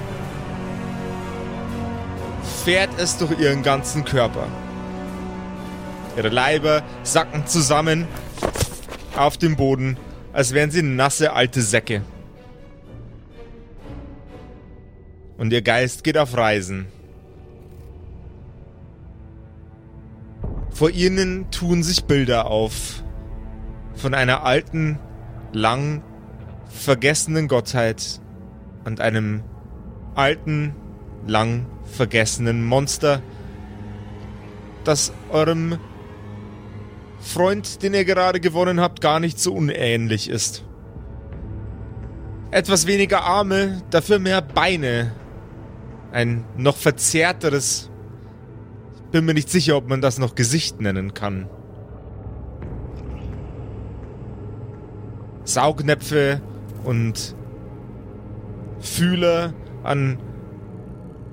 fährt es durch ihren ganzen Körper. Ihre Leiber sacken zusammen auf dem Boden, als wären sie nasse alte Säcke. Und ihr Geist geht auf Reisen. Vor ihnen tun sich Bilder auf von einer alten, lang vergessenen Gottheit und einem alten, lang vergessenen Monster, das eurem Freund, den ihr gerade gewonnen habt, gar nicht so unähnlich ist. Etwas weniger Arme, dafür mehr Beine. Ein noch verzerrteres. Ich bin mir nicht sicher, ob man das noch Gesicht nennen kann. Saugnäpfe und Fühler an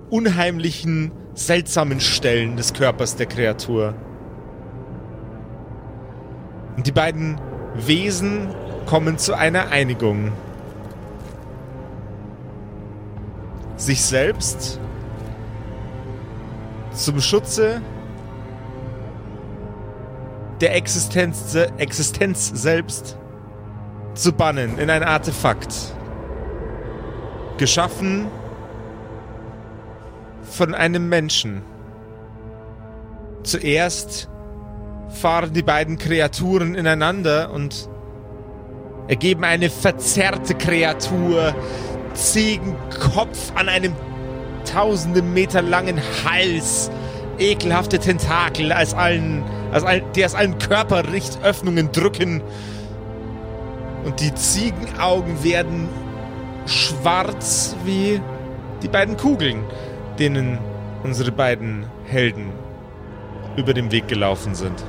unheimlichen, seltsamen Stellen des Körpers der Kreatur. Und die beiden Wesen kommen zu einer Einigung. Sich selbst zum Schutze der Existenz, Existenz selbst zu bannen in ein Artefakt. Geschaffen von einem Menschen. Zuerst fahren die beiden Kreaturen ineinander und ergeben eine verzerrte Kreatur, Ziegenkopf an einem tausende Meter langen Hals, ekelhafte Tentakel, als allen, als allen, die aus allen Körperrichtöffnungen drücken. Und die Ziegenaugen werden schwarz wie die beiden Kugeln, denen unsere beiden Helden über den Weg gelaufen sind.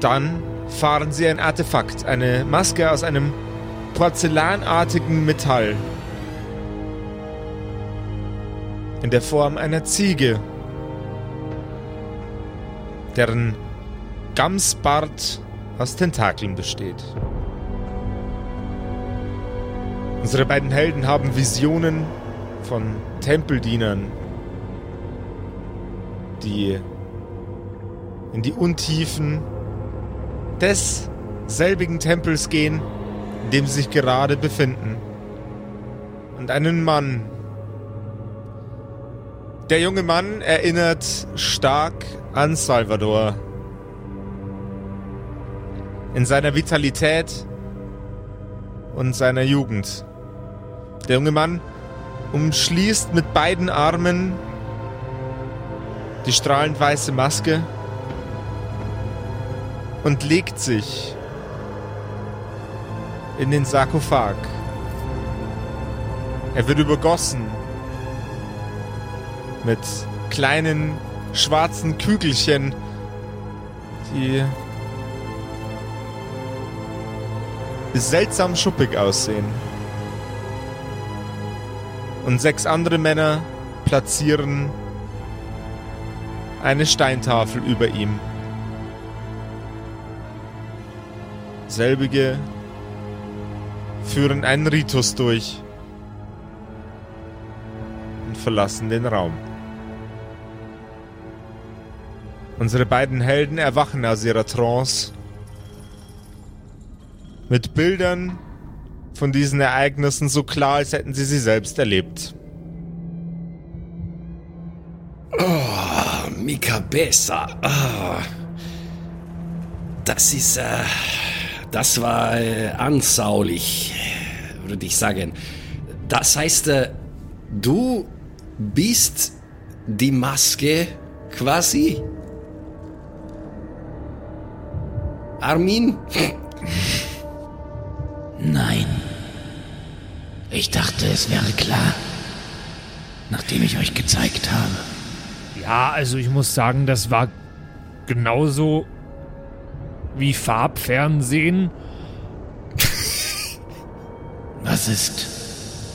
Dann fahren sie ein Artefakt, eine Maske aus einem porzellanartigen Metall. In der Form einer Ziege, deren Gamsbart aus Tentakeln besteht. Unsere beiden Helden haben Visionen von Tempeldienern, die in die Untiefen des selbigen Tempels gehen, in dem sie sich gerade befinden. Und einen Mann. Der junge Mann erinnert stark an Salvador. In seiner Vitalität und seiner Jugend. Der junge Mann umschließt mit beiden Armen die strahlend weiße Maske und legt sich in den Sarkophag. Er wird übergossen mit kleinen schwarzen Kügelchen, die seltsam schuppig aussehen. Und sechs andere Männer platzieren eine Steintafel über ihm. Selbige führen einen Ritus durch und verlassen den Raum. Unsere beiden Helden erwachen aus ihrer Trance mit Bildern von diesen Ereignissen so klar, als hätten sie sie selbst erlebt. Oh, Mikabesa. Oh. Das ist, äh, das war äh, ansaulich, würde ich sagen. Das heißt, äh, du bist die Maske quasi? Armin? Nein. Ich dachte, es wäre klar, nachdem ich euch gezeigt habe. Ja, also ich muss sagen, das war genauso wie Farbfernsehen. Was ist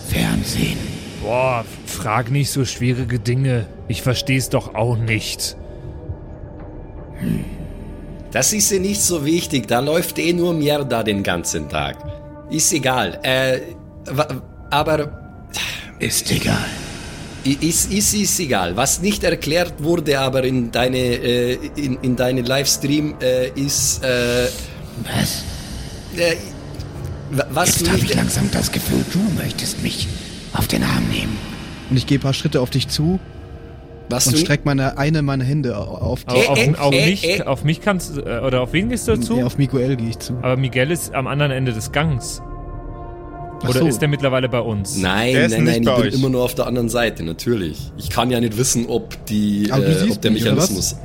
Fernsehen? Boah, frag nicht so schwierige Dinge. Ich versteh's doch auch nicht. Das ist ja nicht so wichtig, da läuft eh nur Mierda den ganzen Tag. Ist egal. Äh, wa- aber Ist egal. Ist, ist, ist egal. Was nicht erklärt wurde, aber in deine, äh, in, in deine Livestream äh, ist, äh, Was? äh, wa- was Jetzt habe ich langsam das Gefühl, du möchtest mich auf den Arm nehmen. Und ich gehe ein paar Schritte auf dich zu was und du, strecke meine eine meiner Hände au- auf dich. Auf, auf, äh, auf, äh, mich, äh. auf mich kannst du, äh, oder auf wen gehst du dazu? Ja, auf Miguel gehe ich zu. Aber Miguel ist am anderen Ende des Gangs. Oder so. ist der mittlerweile bei uns? Nein, Der ist nein, nicht nein, ich bin euch. immer nur auf der anderen Seite, natürlich. Ich kann ja nicht wissen, ob die, äh, ob der Mechanismus.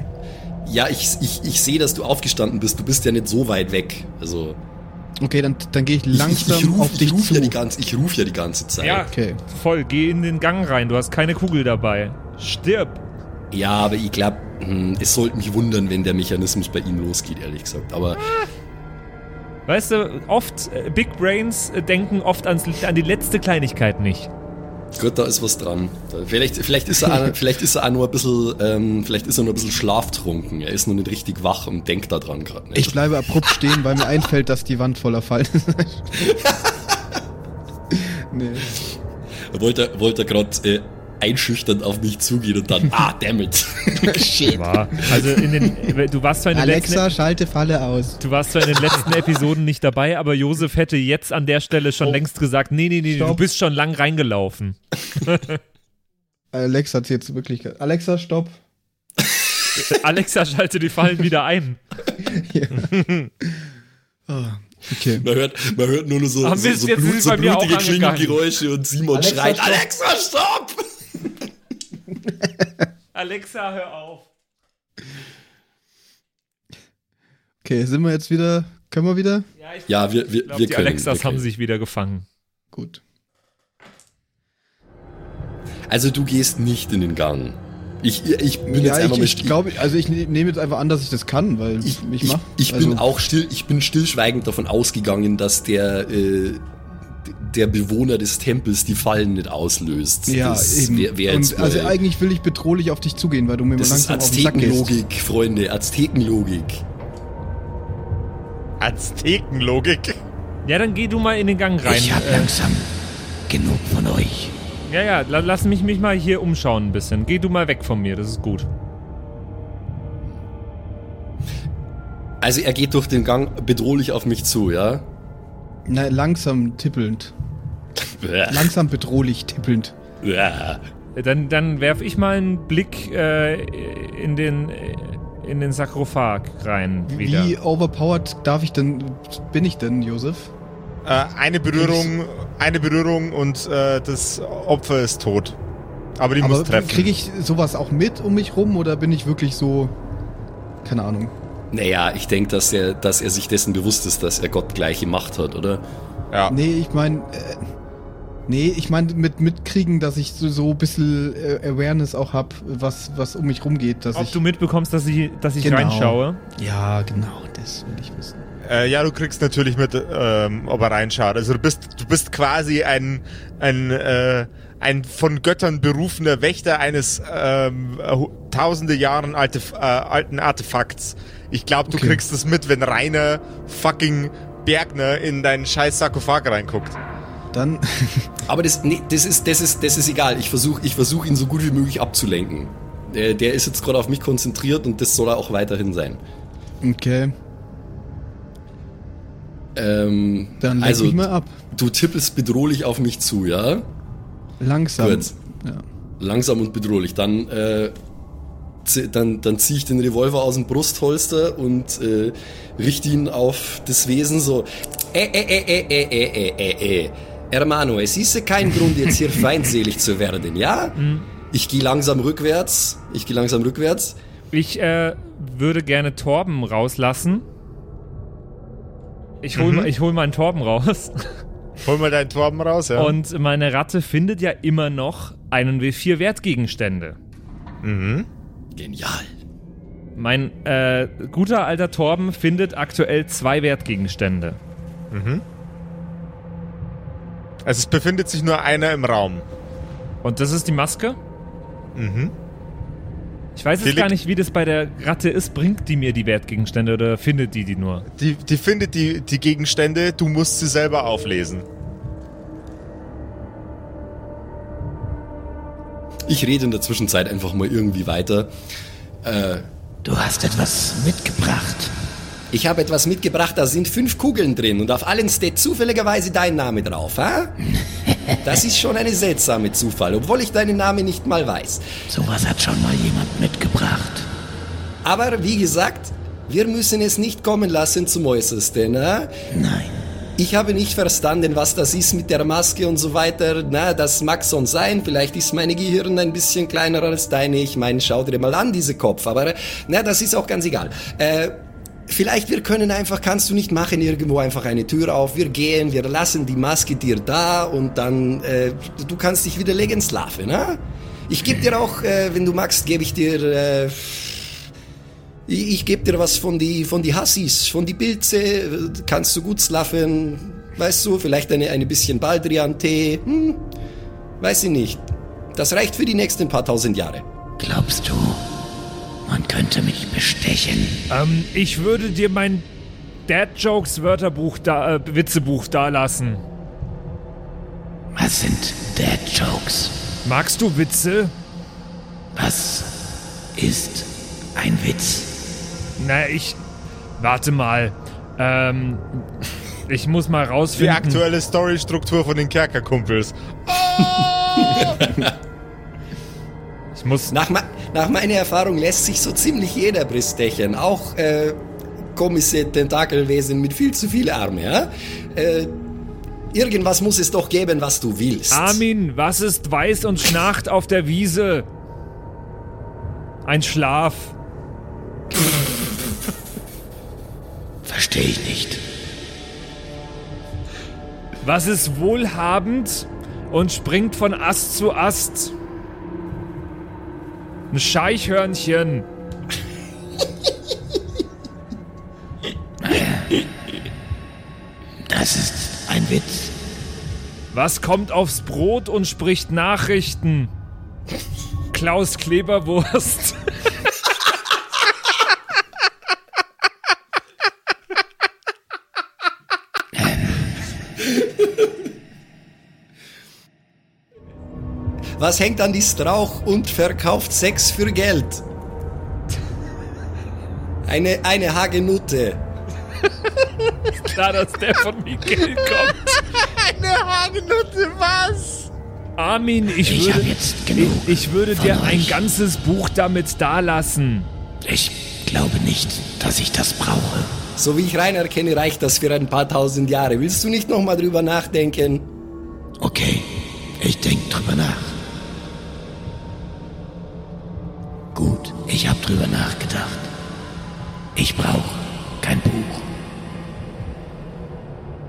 Ja, ich, ich, ich sehe, dass du aufgestanden bist. Du bist ja nicht so weit weg. Also Okay, dann, dann gehe ich ich, langsam ich, ich auf rufe dich ruf zu. ja, die ganze- ich ruf ja die ganze Zeit. Ja, Okay. voll. Geh in den Gang rein. Du hast keine Kugel dabei. Stirb. Ja, aber ich glaube, es sollte mich wundern, wenn der Mechanismus bei ihm losgeht, ehrlich gesagt. Aber Weißt du, oft, äh, Big Brains äh, denken oft ans, an die letzte Kleinigkeit nicht. Gott, da ist was dran. Vielleicht, vielleicht, ist er auch, [laughs] vielleicht ist er auch nur ein bisschen, ähm, vielleicht ist er nur ein bisschen schlaftrunken. Er ist noch nicht richtig wach und denkt da dran gerade nicht. Ich bleibe abrupt stehen, weil mir einfällt, dass die Wand voller Fallen ist. [laughs] nee. Er wollte, wollte gerade äh, einschüchternd auf mich zugehen und dann, [laughs] ah, dammit. [laughs] Shit. War. Also in den, du warst zwar in den Alexa, letzten, schalte Falle aus. du warst zwar in den letzten Episoden nicht dabei, aber Josef hätte jetzt an der Stelle schon längst gesagt, nee, nee, nee, du Stopp. bist schon lang reingelaufen. [laughs] Alexa hat jetzt wirklich. Alexa, stopp. Alexa schalte die Fallen wieder ein. Ah, okay. Man hört, man hört nur, so, Haben so, es so, so bei mir auch blutige angegangen. Klingengeräusche und Simon Alexa, schreit, stopp. Alexa, stopp! Alexa, hör auf. Okay, sind wir jetzt wieder. Können wir wieder? Ja, ich Ja, wir, wir, glaube, wir die können. Alexas wir haben sich wieder gefangen. Gut. Also du gehst nicht in den Gang. Ich, ich bin jetzt Ja, einfach ich, ich glaube, also ich ne- nehme jetzt einfach an, dass ich das kann, weil ich, ich, ich, mach. ich also, bin auch still, ich bin stillschweigend davon ausgegangen, dass der, äh, der Bewohner des Tempels die Fallen nicht auslöst. Ja, das eben. Wär, wär jetzt Und also eigentlich will ich bedrohlich auf dich zugehen, weil du mir das mal ist langsam auf den Sack gehst. Aztekenlogik, Freunde, Aztekenlogik. Aztekenlogik. Ja, dann geh du mal in den Gang rein. Ich hab Äh, langsam genug von euch. ja, ja, la- lass mich mich mal hier umschauen ein bisschen. Geh du mal weg von mir, das ist gut. Also er geht durch den Gang bedrohlich auf mich zu, ja? Na, langsam tippelnd. Langsam bedrohlich tippelnd. Dann, dann werf ich mal einen Blick äh, in den äh, in den Sarkophag rein wieder. Wie overpowered darf ich denn, bin ich denn, Josef? Äh, eine Berührung, eine Berührung und äh, das Opfer ist tot. Aber die Aber muss treffen. kriege ich sowas auch mit um mich rum oder bin ich wirklich so, keine Ahnung. Naja, ich denke, dass er, dass er sich dessen bewusst ist, dass er Gott gleiche Macht hat, oder? ja. Nee, ich meine, äh, nee, ich meine mit mitkriegen, dass ich so, so ein bisschen äh, Awareness auch hab, was, was um mich rumgeht, dass Ob ich... du mitbekommst, dass ich, dass ich Genau. reinschaue. ja, genau, das will ich wissen. Äh, ja, du kriegst natürlich mit, ähm, ob er reinschaut. Also du bist, du bist quasi ein, ein, äh, ein von Göttern berufener Wächter eines ähm, äh, tausende Jahren alte, äh, alten Artefakts. Ich glaube, du Okay. kriegst es mit, wenn Rainer fucking Bergner in deinen scheiß Sarkophag reinguckt. Dann, [laughs] Aber das, nee, das ist, das ist, das ist egal. Ich versuche, ich versuch, ihn so gut wie möglich abzulenken. Der, der ist jetzt gerade auf mich konzentriert und das soll er auch weiterhin sein. okay, Ähm, dann lenk also, mich mal ab. du tippelst bedrohlich auf mich zu, ja? Langsam. Gut. Ja. Langsam und bedrohlich. Dann, äh, dann, dann ziehe ich den Revolver aus dem Brustholster und äh, richte ihn auf das Wesen so. Äh, äh, äh, äh, äh, äh, äh, äh. äh, äh. Hermano, es ist kein Grund, jetzt hier [laughs] feindselig zu werden, ja? Mhm. Ich gehe langsam rückwärts. Ich gehe langsam rückwärts. Ich äh, würde gerne Torben rauslassen. Ich hole mhm. Hol meinen Torben raus. Hol mal deinen Torben raus, ja. Und meine Ratte findet ja immer noch einen W4-Wertgegenstände. Mhm. Genial. Mein äh, guter alter Torben findet aktuell zwei Wertgegenstände. also es befindet sich nur einer im Raum. Und das ist die Maske? Mhm. Ich weiß jetzt gar nicht, wie das bei der Ratte ist. Bringt die mir die Wertgegenstände oder findet die die nur? Die, die findet die, die Gegenstände, du musst sie selber auflesen. Ich rede in der Zwischenzeit einfach mal irgendwie weiter. Äh, Du hast etwas mitgebracht. ich habe etwas mitgebracht, da sind fünf Kugeln drin und auf allen steht zufälligerweise dein Name drauf, ha? [laughs] Das ist schon eine seltsame Zufall, obwohl ich deinen Namen nicht mal weiß. Sowas hat schon mal jemand mitgebracht. Aber wie gesagt, wir müssen es nicht kommen lassen zum Äußersten, ha? Nein. Ich habe nicht verstanden, was das ist mit der Maske und so weiter. Na, das mag schon sein. Vielleicht ist meine Gehirn ein bisschen kleiner als deine. Ich meine, schau dir mal an, diese Kopf. Aber, na, das ist auch ganz egal. Äh, Vielleicht wir können einfach, kannst du nicht machen, irgendwo einfach eine Tür auf, wir gehen, wir lassen die Maske dir da und dann, äh, du kannst dich wieder legen schlafen, ne? Ich gebe dir auch, äh, wenn du magst, gebe ich dir, äh, ich, ich gebe dir was von die, von die Hassis, von die Pilze, kannst du gut schlafen, weißt du, vielleicht eine, eine bisschen Baldrian-Tee, hm, weiß ich nicht. Das reicht für die nächsten paar tausend Jahre. Glaubst du, man könnte mich bestechen? Ähm, ich würde dir mein Dad Jokes Wörterbuch da, äh, Witzebuch dalassen. Was sind Dad Jokes? Magst du Witze? Was ist ein Witz? Na, ich. Warte mal. Ähm. Ich muss mal Die rausfinden. aktuelle Storystruktur von den Kerkerkumpels. [laughs] Ich muss. Nach, nach meiner Erfahrung lässt sich so ziemlich jeder bestechen, auch äh, komische Tentakelwesen mit viel zu viel Arme. Ja? Äh, irgendwas muss es doch geben, was du willst. Armin, was ist weiß und schnarcht auf der Wiese? Ein Schlaf. Verstehe ich nicht. Was ist wohlhabend und springt von Ast zu Ast? Ein Scheichhörnchen. Das ist ein Witz. Was kommt aufs Brot und spricht Nachrichten? Klaus Kleberwurst. Was hängt an die Strauch und verkauft Sex für Geld? Eine, eine Hagenutte. Klar, dass der von Miguel kommt. Eine Hagenutte, was? Armin, ich, Ich würde, habe jetzt genug. ich, ich würde dir ein euch. ganzes Buch damit dalassen. Ich glaube nicht, dass ich das brauche. So wie ich Rainer kenne, reicht das für ein paar tausend Jahre. Willst du nicht nochmal drüber nachdenken? Okay, ich denke drüber nach. Ich habe drüber nachgedacht. Ich brauche kein Buch.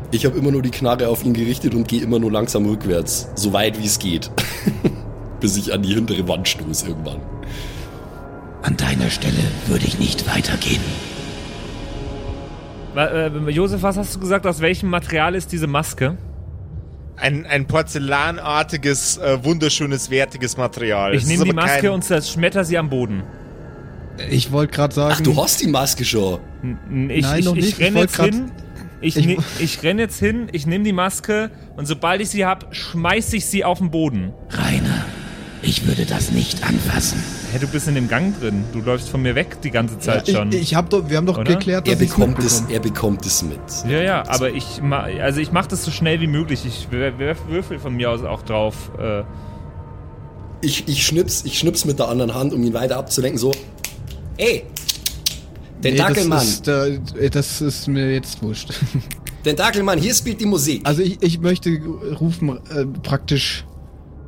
Ich habe immer nur die Knarre auf ihn gerichtet und gehe immer nur langsam rückwärts. So weit wie es geht. [laughs] Bis ich an die hintere Wand stoße irgendwann. An deiner Stelle würde ich nicht weitergehen. Äh, Josef, was hast du gesagt? Aus welchem Material ist diese Maske? Ein, ein porzellanartiges, äh, wunderschönes, wertiges Material. Ich nehme die Maske kein- und zerschmetter sie am Boden. Ich wollte gerade sagen. Ach, du hast die Maske schon. Ich, Nein, ich, noch ich nicht. Ich renne wollt jetzt hin. Ich, Ich- ne, ich renne jetzt hin, ich nehme die Maske und sobald ich sie habe, schmeiße ich sie auf den Boden. Rainer, ich würde das nicht anfassen. Hey, du bist in dem Gang drin. Du läufst von mir weg die ganze Zeit schon. Ich, ich hab doch, wir haben doch Oder? geklärt, Er dass ich bekommt, es, er bekommt es mit. ja, ja, aber ich ma also ich mache das so schnell wie möglich. Ich wer- werf Würfel von mir aus auch drauf. Äh, Ich, ich, schnips, ich schnips mit der anderen Hand, um ihn weiter abzulenken. So, ey, Nee, Tentakelmann, das, ist, äh, das ist mir jetzt wurscht. [laughs] Tentakelmann, hier spielt die Musik. Also ich, ich möchte rufen äh, praktisch,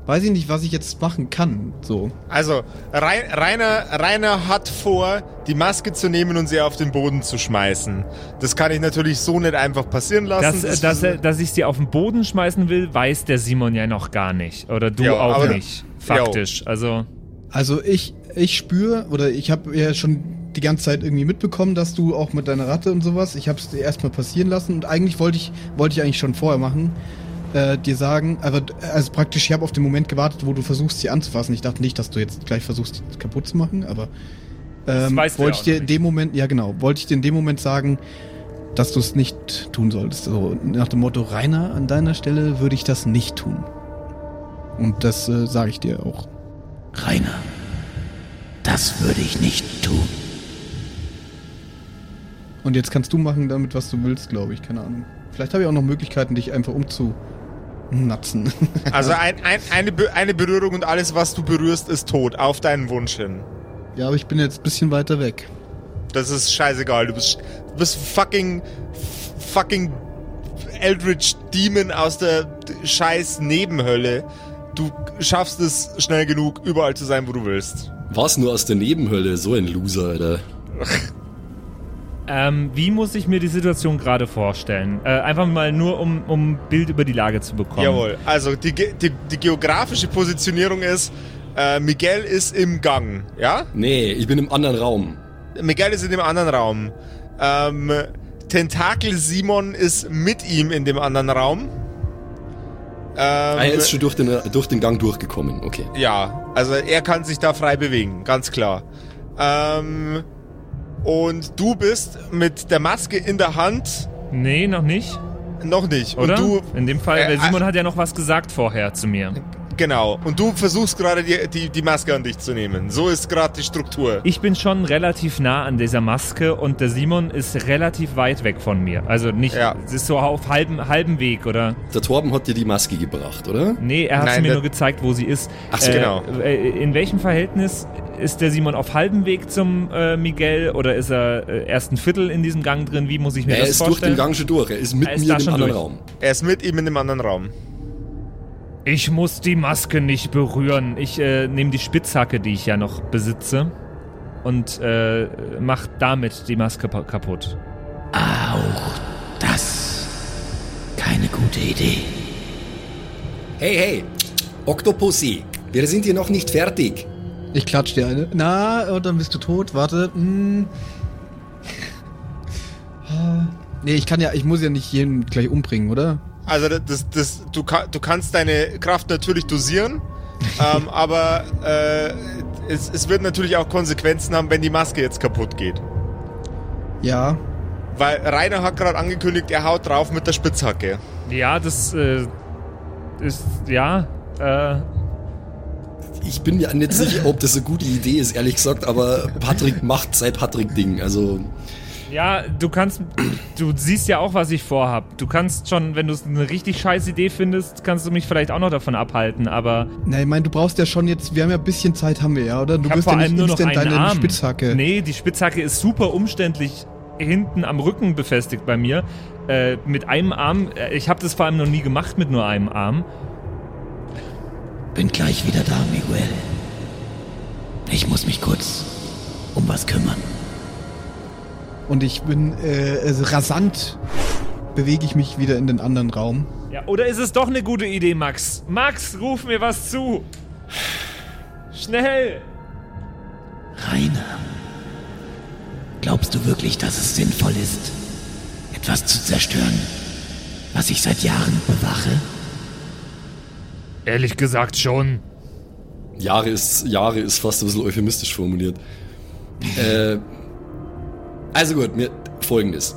weiß ich nicht, was ich jetzt machen kann. So. Also, Rainer, Rainer hat vor, die Maske zu nehmen und sie auf den Boden zu schmeißen. Das kann ich natürlich so nicht einfach passieren lassen. dass, dass, er- dass ich sie auf den Boden schmeißen will, weiß der Simon ja noch gar nicht. Oder du Ja, auch nicht. Faktisch. Also. Also ich, ich spüre, oder ich habe ja schon die ganze Zeit irgendwie mitbekommen, dass du auch mit deiner Ratte und sowas, ich habe es erstmal passieren lassen und eigentlich wollte ich, wollte ich eigentlich schon vorher machen, äh, dir sagen, aber also praktisch, ich habe auf den Moment gewartet, wo du versuchst, sie anzufassen. Ich dachte nicht, dass du jetzt gleich versuchst, sie kaputt zu machen, aber ähm, wollte ich dir in dem Moment, ja genau, wollte ich dir in dem Moment sagen, dass du es nicht tun solltest. So nach dem Motto, Rainer, an deiner Stelle würde ich das nicht tun. Und das äh, sage ich dir auch. Rainer, das würde ich nicht tun. Und jetzt kannst du machen damit, was du willst, glaube ich. Keine Ahnung. Vielleicht habe ich auch noch Möglichkeiten, dich einfach umzunatzen. [laughs] Also ein, ein, eine, Be eine Berührung und alles, was du berührst, ist tot. Auf deinen Wunsch hin. ja, aber ich bin jetzt ein bisschen weiter weg. Das ist scheißegal. Du bist, du bist fucking, fucking Eldritch Demon aus der scheiß Nebenhölle. Du schaffst es schnell genug, überall zu sein, wo du willst. Was nur aus der Nebenhölle? So ein Loser, Alter. Ähm, wie muss ich mir die Situation gerade vorstellen? Äh, einfach mal nur, um, um ein Bild über die Lage zu bekommen. Jawohl. Also die, die, die geografische Positionierung ist, äh, Miguel ist im Gang, ja? Nee, ich bin im anderen Raum. Miguel ist in dem anderen Raum. Ähm, Tentakel Simon ist mit ihm in dem anderen Raum. Ähm, Ah, er ist schon durch den, durch den Gang durchgekommen. Okay. Ja, also er kann sich da frei bewegen, ganz klar. Ähm, und du bist mit der Maske in der Hand Nee, noch nicht, noch nicht. oder? Und du, In dem Fall, Äh, weil Simon äh, hat ja noch was gesagt vorher zu mir. Genau. Und du versuchst gerade die, die, die Maske an dich zu nehmen. So ist gerade die Struktur. Ich bin schon relativ nah an dieser Maske und der Simon ist relativ weit weg von mir. Also nicht, Ja. es ist so auf halbem, halbem Weg, oder? Der Torben hat dir die Maske gebracht, oder? Nee, er hat Nein, sie mir nur gezeigt, wo sie ist. Ach so, äh, genau. äh, In welchem Verhältnis ist der Simon auf halbem Weg zum äh, Miguel oder ist er äh, erst ein Viertel in diesem Gang drin? Wie muss ich mir Er das ist durch vorstellen? den Gang schon durch. Er ist mit Er ist mir in dem schon anderen durch. Raum. Er ist mit ihm in dem anderen Raum. Ich muss die Maske nicht berühren. Ich äh, nehme die Spitzhacke, die ich ja noch besitze, und äh, mach damit die Maske kaputt. Auch das keine gute Idee. Hey, hey, Octopussy, wir sind hier noch nicht fertig. Ich klatsch dir eine. Na, und dann bist du tot. Warte. Hm. [laughs] Nee, ich kann ja, ich muss ja nicht jeden gleich umbringen, oder? Also das, das, du, du kannst deine Kraft natürlich dosieren, [laughs] ähm, aber äh, es, es wird natürlich auch Konsequenzen haben, wenn die Maske jetzt kaputt geht. Ja. Weil Rainer hat gerade angekündigt, er haut drauf mit der Spitzhacke. Ja, das äh, ist ja. Äh, Ich bin mir nicht sicher, ob das eine gute Idee ist, ehrlich gesagt, aber Patrick macht sein Patrick-Ding. Also, Ja, du kannst, du siehst ja auch, was ich vorhab. Du kannst schon, wenn du es eine richtig scheiß Idee findest, kannst du mich vielleicht auch noch davon abhalten, aber Na, ich meine, du brauchst ja schon jetzt, wir haben ja ein bisschen Zeit, haben wir ja, oder? Du ich vor ja allem nicht nur noch instant einen deine Arm. Spitzhacke. Nee, die Spitzhacke ist super umständlich hinten am Rücken befestigt bei mir. Äh, mit einem Arm, äh, ich habe das vor allem noch nie gemacht mit nur einem Arm. Bin gleich wieder da, Miguel. Ich muss mich kurz um was kümmern. Und ich bin äh, also rasant bewege ich mich wieder in den anderen Raum. Ja, oder ist es doch eine gute Idee, Max? Max, ruf mir was zu. Schnell! Rainer, glaubst du wirklich, dass es sinnvoll ist, etwas zu zerstören, was ich seit Jahren bewache? Ehrlich gesagt schon. Jahre ist, Jahre ist fast ein bisschen euphemistisch formuliert. äh, also gut, mir, folgendes.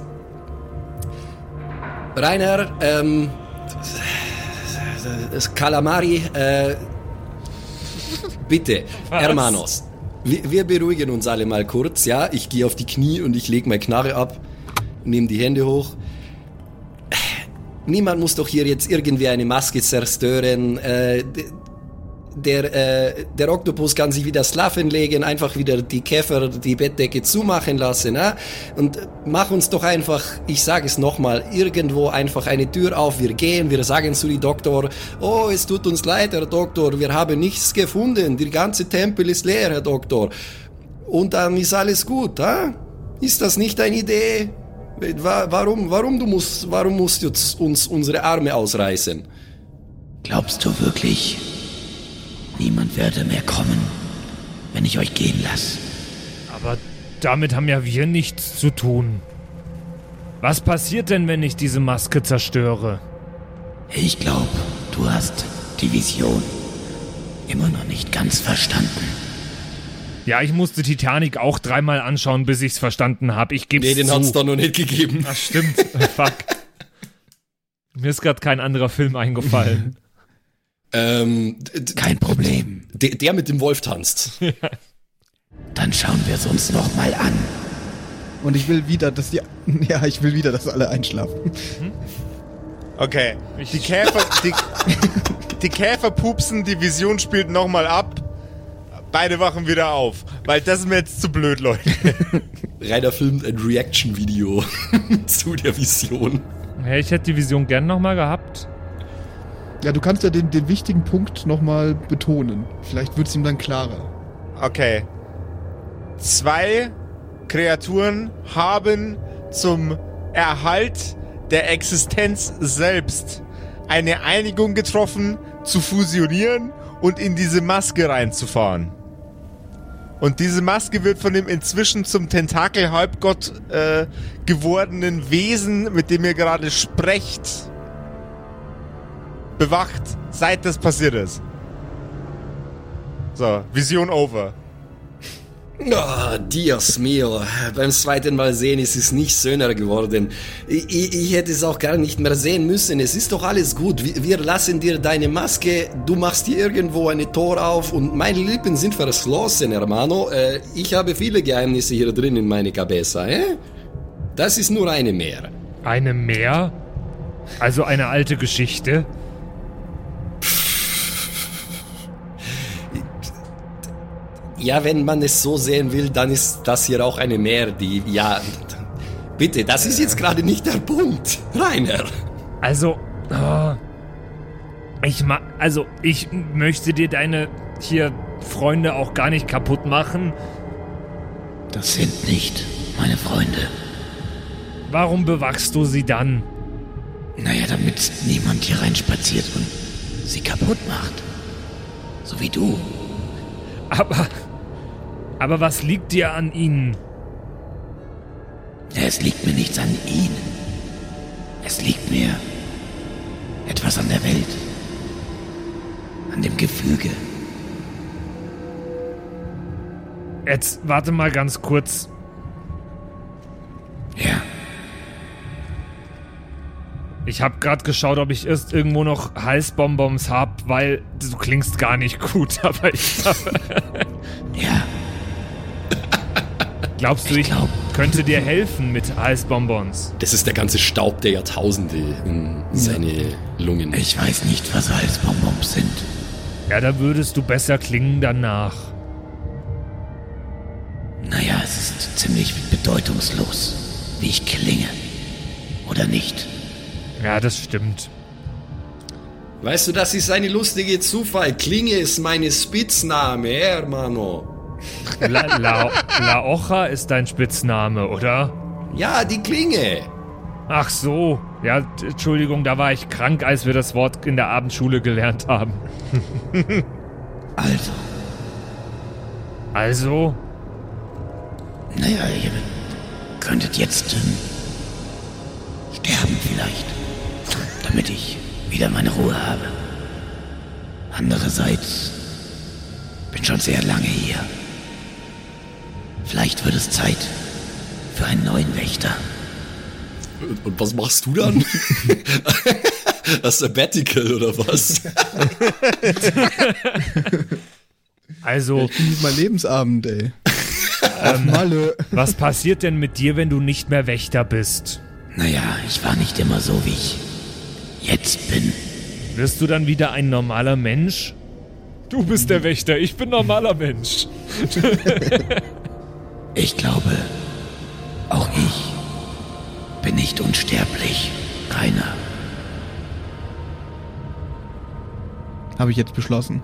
Rainer, ähm, das Kalamari, äh, bitte, Was? Hermanos, wir, wir beruhigen uns alle mal kurz, ja? Ich gehe auf die Knie und ich lege meine Knarre ab, nehme die Hände hoch. Niemand muss doch hier jetzt irgendwie eine Maske zerstören. Äh, der, äh, der Oktopus kann sich wieder schlafen legen, einfach wieder die Käfer, die Bettdecke zumachen lassen. Ne? Und mach uns doch einfach, ich sage es nochmal, irgendwo einfach eine Tür auf. Wir gehen, wir sagen zu die Doktor, oh, es tut uns leid, Herr Doktor, wir haben nichts gefunden. Der ganze Tempel ist leer, Herr Doktor. Und dann ist alles gut, ha? Ist das nicht eine Idee? Wa- Warum, warum, du musst, warum musst du uns unsere Arme ausreißen? Glaubst du wirklich, niemand werde mehr kommen, wenn ich euch gehen lasse? Aber damit haben ja wir nichts zu tun. Was passiert denn, wenn ich diese Maske zerstöre? Ich glaube, du hast die Vision immer noch nicht ganz verstanden. Ja, ich musste Titanic auch dreimal anschauen, bis ich's verstanden habe. Ich geb's Nee, den zu. hat's da noch nicht gegeben. Ach, stimmt. [laughs] Fuck. Mir ist gerade kein anderer Film eingefallen. [laughs] Ähm, Kein Problem. der, der mit dem Wolf tanzt. [laughs] Dann schauen wir es uns noch mal an. Und ich will wieder, dass die. [laughs] Ja, ich will wieder, dass alle einschlafen. Okay. Die Käfer, die, die Käfer pupsen, die Vision spielt nochmal ab. Beide wachen wieder auf. Weil das ist mir jetzt zu blöd, Leute. [laughs] Rainer filmt ein Reaction-Video zu der Vision. Hey, ich hätte die Vision gern nochmal gehabt. Ja, du kannst ja den, den wichtigen Punkt nochmal betonen. Vielleicht wird es ihm dann klarer. Okay. Zwei Kreaturen haben zum Erhalt der Existenz selbst eine Einigung getroffen, zu fusionieren und in diese Maske reinzufahren. Und diese Maske wird von dem inzwischen zum Tentakel-Halbgott äh, gewordenen Wesen, mit dem ihr gerade sprecht, bewacht, seit das passiert ist. So, Vision over. Oh, Dios mio. Beim zweiten Mal sehen ist es nicht schöner geworden. Ich, ich, hätte es auch gar nicht mehr sehen müssen. Es ist doch alles gut. Wir, wir lassen dir deine Maske. Du machst hier irgendwo eine Tor auf und meine Lippen sind verschlossen, hermano. Äh, ich habe viele Geheimnisse hier drin in meine Cabeza, eh? Das ist nur eine mehr. Eine mehr? Also eine alte Geschichte? Ja, wenn man es so sehen will, dann ist das hier auch eine Meer, die, ja, bitte, das ist jetzt gerade nicht der Punkt, Rainer. Also, oh, ich ma, also ich möchte dir deine hier Freunde auch gar nicht kaputt machen. Das sind nicht meine Freunde. Warum bewachst du sie dann? Naja, damit niemand hier reinspaziert und sie kaputt macht. So wie du. Aber aber was liegt dir an ihnen? Es liegt mir nichts an ihnen. Es liegt mir etwas an der Welt. An dem Gefüge. Jetzt warte mal ganz kurz. Ja. Ich habe gerade geschaut, ob ich erst irgendwo noch Halsbonbons hab, weil du klingst gar nicht gut, [laughs] aber ich Ja. Glaubst du, ich, ich glaub. könnte dir helfen mit Eisbonbons? Das ist der ganze Staub der Jahrtausende in seine Lungen. Ich weiß nicht, was Eisbonbons sind. Ja, da würdest du besser klingen danach. Naja, es ist ziemlich bedeutungslos, wie ich klinge. Oder nicht? Ja, das stimmt. Weißt du, das ist eine lustige Zufall. Klinge ist meine Spitzname, hermano. La, La, La Ocha ist dein Spitzname, oder? Ja, die Klinge. Ach so. Ja, Entschuldigung, da war ich krank, als wir das Wort in der Abendschule gelernt haben. [laughs] also. Also? Naja, ihr könntet jetzt ähm, sterben vielleicht, damit ich wieder meine Ruhe habe. Andererseits bin schon sehr lange hier. Vielleicht wird es Zeit für einen neuen Wächter. Und was machst du dann? [laughs] das Sabbatical oder was? [laughs] also. Ich genieße mein Lebensabend, ey. Ähm, Malle. Was passiert denn mit dir, wenn du nicht mehr Wächter bist? Naja, ich war nicht immer so, wie ich jetzt bin. Wirst du dann wieder ein normaler Mensch? Du bist der Wächter, ich bin normaler Mensch. [laughs] Ich glaube, auch ich bin nicht unsterblich, Rainer. Habe ich jetzt beschlossen.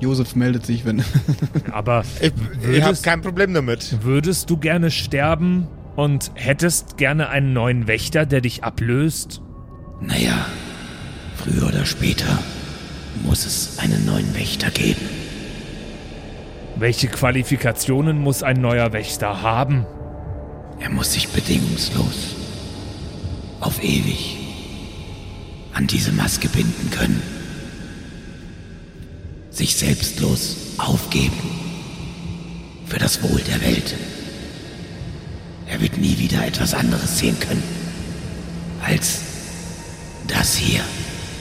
Josef meldet sich, wenn. [laughs] Aber ich, ich habe kein Problem damit. Würdest du gerne sterben und hättest gerne einen neuen Wächter, der dich ablöst? Naja, früher oder später muss es einen neuen Wächter geben. Welche Qualifikationen muss ein neuer Wächter haben? Er muss sich bedingungslos, auf ewig, an diese Maske binden können. Sich selbstlos aufgeben für das Wohl der Welt. Er wird nie wieder etwas anderes sehen können als das hier.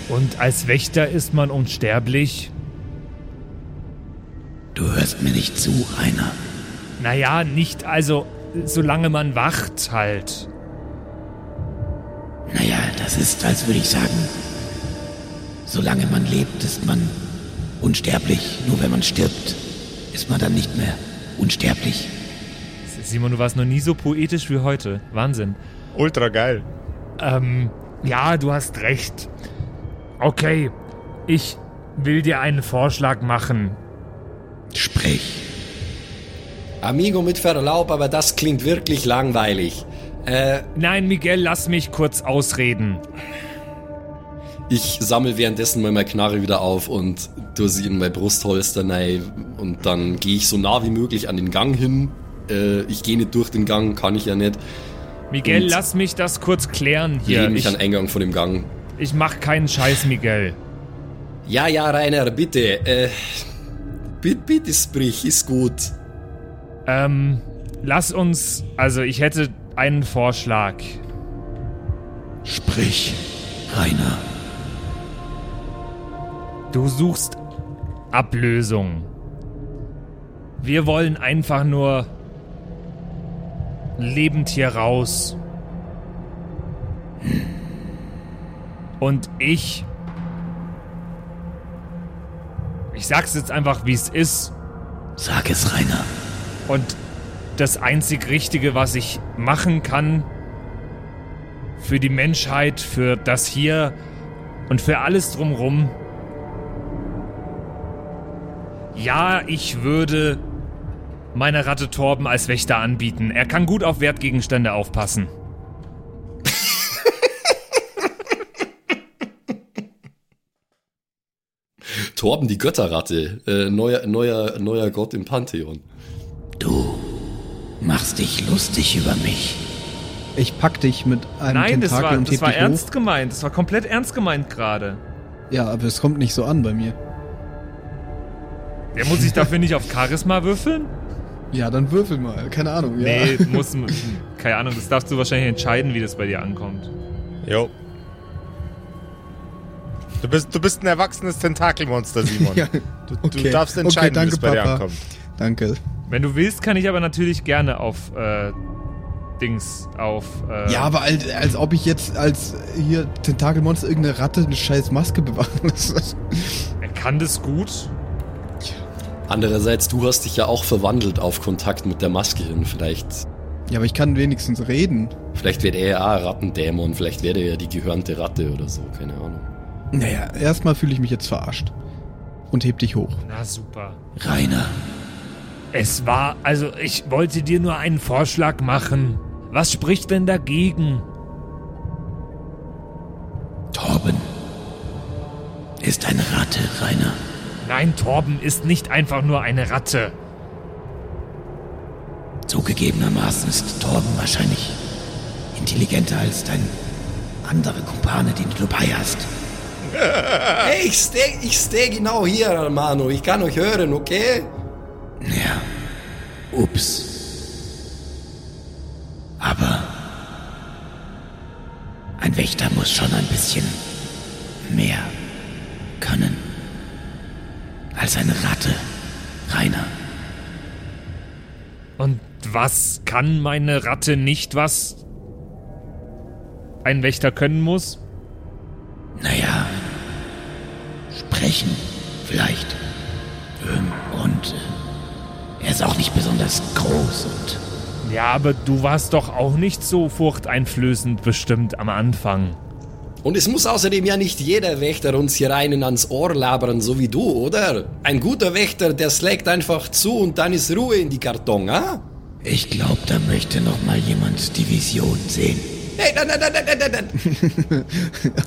Und als Wächter ist man unsterblich? Du hörst mir nicht zu, Rainer. Naja, nicht, also, solange man wacht halt. Naja, das ist, als würde ich sagen, solange man lebt, ist man unsterblich. Nur wenn man stirbt, ist man dann nicht mehr unsterblich. Simon, du warst noch nie so poetisch wie heute. Wahnsinn. Ultra geil. Ähm, ja, du hast recht. Okay, ich will dir einen Vorschlag machen. Sprich. Amigo mit Verlaub, aber das klingt wirklich langweilig. Äh, Nein, Miguel, lass mich kurz ausreden. ich sammle währenddessen mal meine Knarre wieder auf und tue sie in mein Brustholster rein und dann gehe ich so nah wie möglich an den Gang hin. Äh, ich gehe nicht durch den Gang, kann ich ja nicht. Miguel, Und- lass mich das kurz klären Ich hier. lehne mich Ich, an den Eingang von dem Gang. ich mach keinen Scheiß, Miguel. Ja, ja, Rainer, bitte. Äh, bitte, bitte sprich, ist gut. Ähm, lass uns, also ich hätte einen Vorschlag. Sprich. Rainer. Du suchst Ablösung. Wir wollen einfach nur lebend hier raus. Und ich. Ich sag's jetzt einfach, wie es ist. Sag es, Rainer. Und das einzig Richtige, was ich machen kann für die Menschheit, für das hier und für alles drumrum. Ja, ich würde meine Ratte Torben als Wächter anbieten. Er kann gut auf Wertgegenstände aufpassen. Torben, die Götterratte. Äh, neuer, neuer, neuer Gott im Pantheon. Du machst dich lustig über mich. Ich pack dich mit einem Nein, das Tentakel war, und das war dich ernst hoch. gemeint. Das war komplett ernst gemeint gerade. Ja, aber es kommt nicht so an bei mir. Der muss sich dafür nicht auf Charisma würfeln? [laughs] Ja, dann würfel mal. Keine Ahnung. Ja. Nee, muss. Keine Ahnung, das darfst du wahrscheinlich entscheiden, wie das bei dir ankommt. Jo. Du bist, du bist ein erwachsenes Tentakelmonster, Simon. [laughs] Ja, Du, okay. du darfst Okay, entscheiden, danke, wie es bei dir Papa. ankommt. Danke. Wenn du willst, kann ich aber natürlich gerne auf äh, Dings, auf. Äh, Ja, aber als, als ob ich jetzt als hier Tentakelmonster irgendeine Ratte eine scheiß Maske bewachen muss. Er kann das gut. Andererseits, du hast dich ja auch verwandelt auf Kontakt mit der Maske hin. Vielleicht, Ja, aber ich kann wenigstens reden. vielleicht wird er ja Rattendämon. Vielleicht wäre er ja die gehörnte Ratte oder so. Keine Ahnung. Naja, erstmal fühle ich mich jetzt verarscht. Und heb dich hoch. Na super. Rainer. Es war, also ich wollte dir nur einen Vorschlag machen. Was spricht denn dagegen? Torben. Ist eine Ratte, Rainer. Nein, Torben ist nicht einfach nur eine Ratte. Zugegebenermaßen ist Torben wahrscheinlich intelligenter als dein andere Kumpane, den du dabei hast. [laughs] Hey, ich stehe ich steh genau hier, Hermano. Ich kann euch hören, okay? Ja. Ups. Aber ein Wächter muss schon ein bisschen mehr können als eine Ratte, Rainer. Und was kann meine Ratte nicht, was ein Wächter können muss? Naja, sprechen vielleicht. Und äh, er ist auch nicht besonders groß und Ja, aber du warst doch auch nicht so furchteinflößend bestimmt am Anfang. Und es muss außerdem ja nicht jeder Wächter uns hier einen ans Ohr labern, so wie du, oder? Ein guter Wächter, der schlägt einfach zu und dann ist Ruhe in die Karton, ah? ich glaube, da möchte noch mal jemand die Vision sehen. Nein, nein, nein, nein, nein, nein.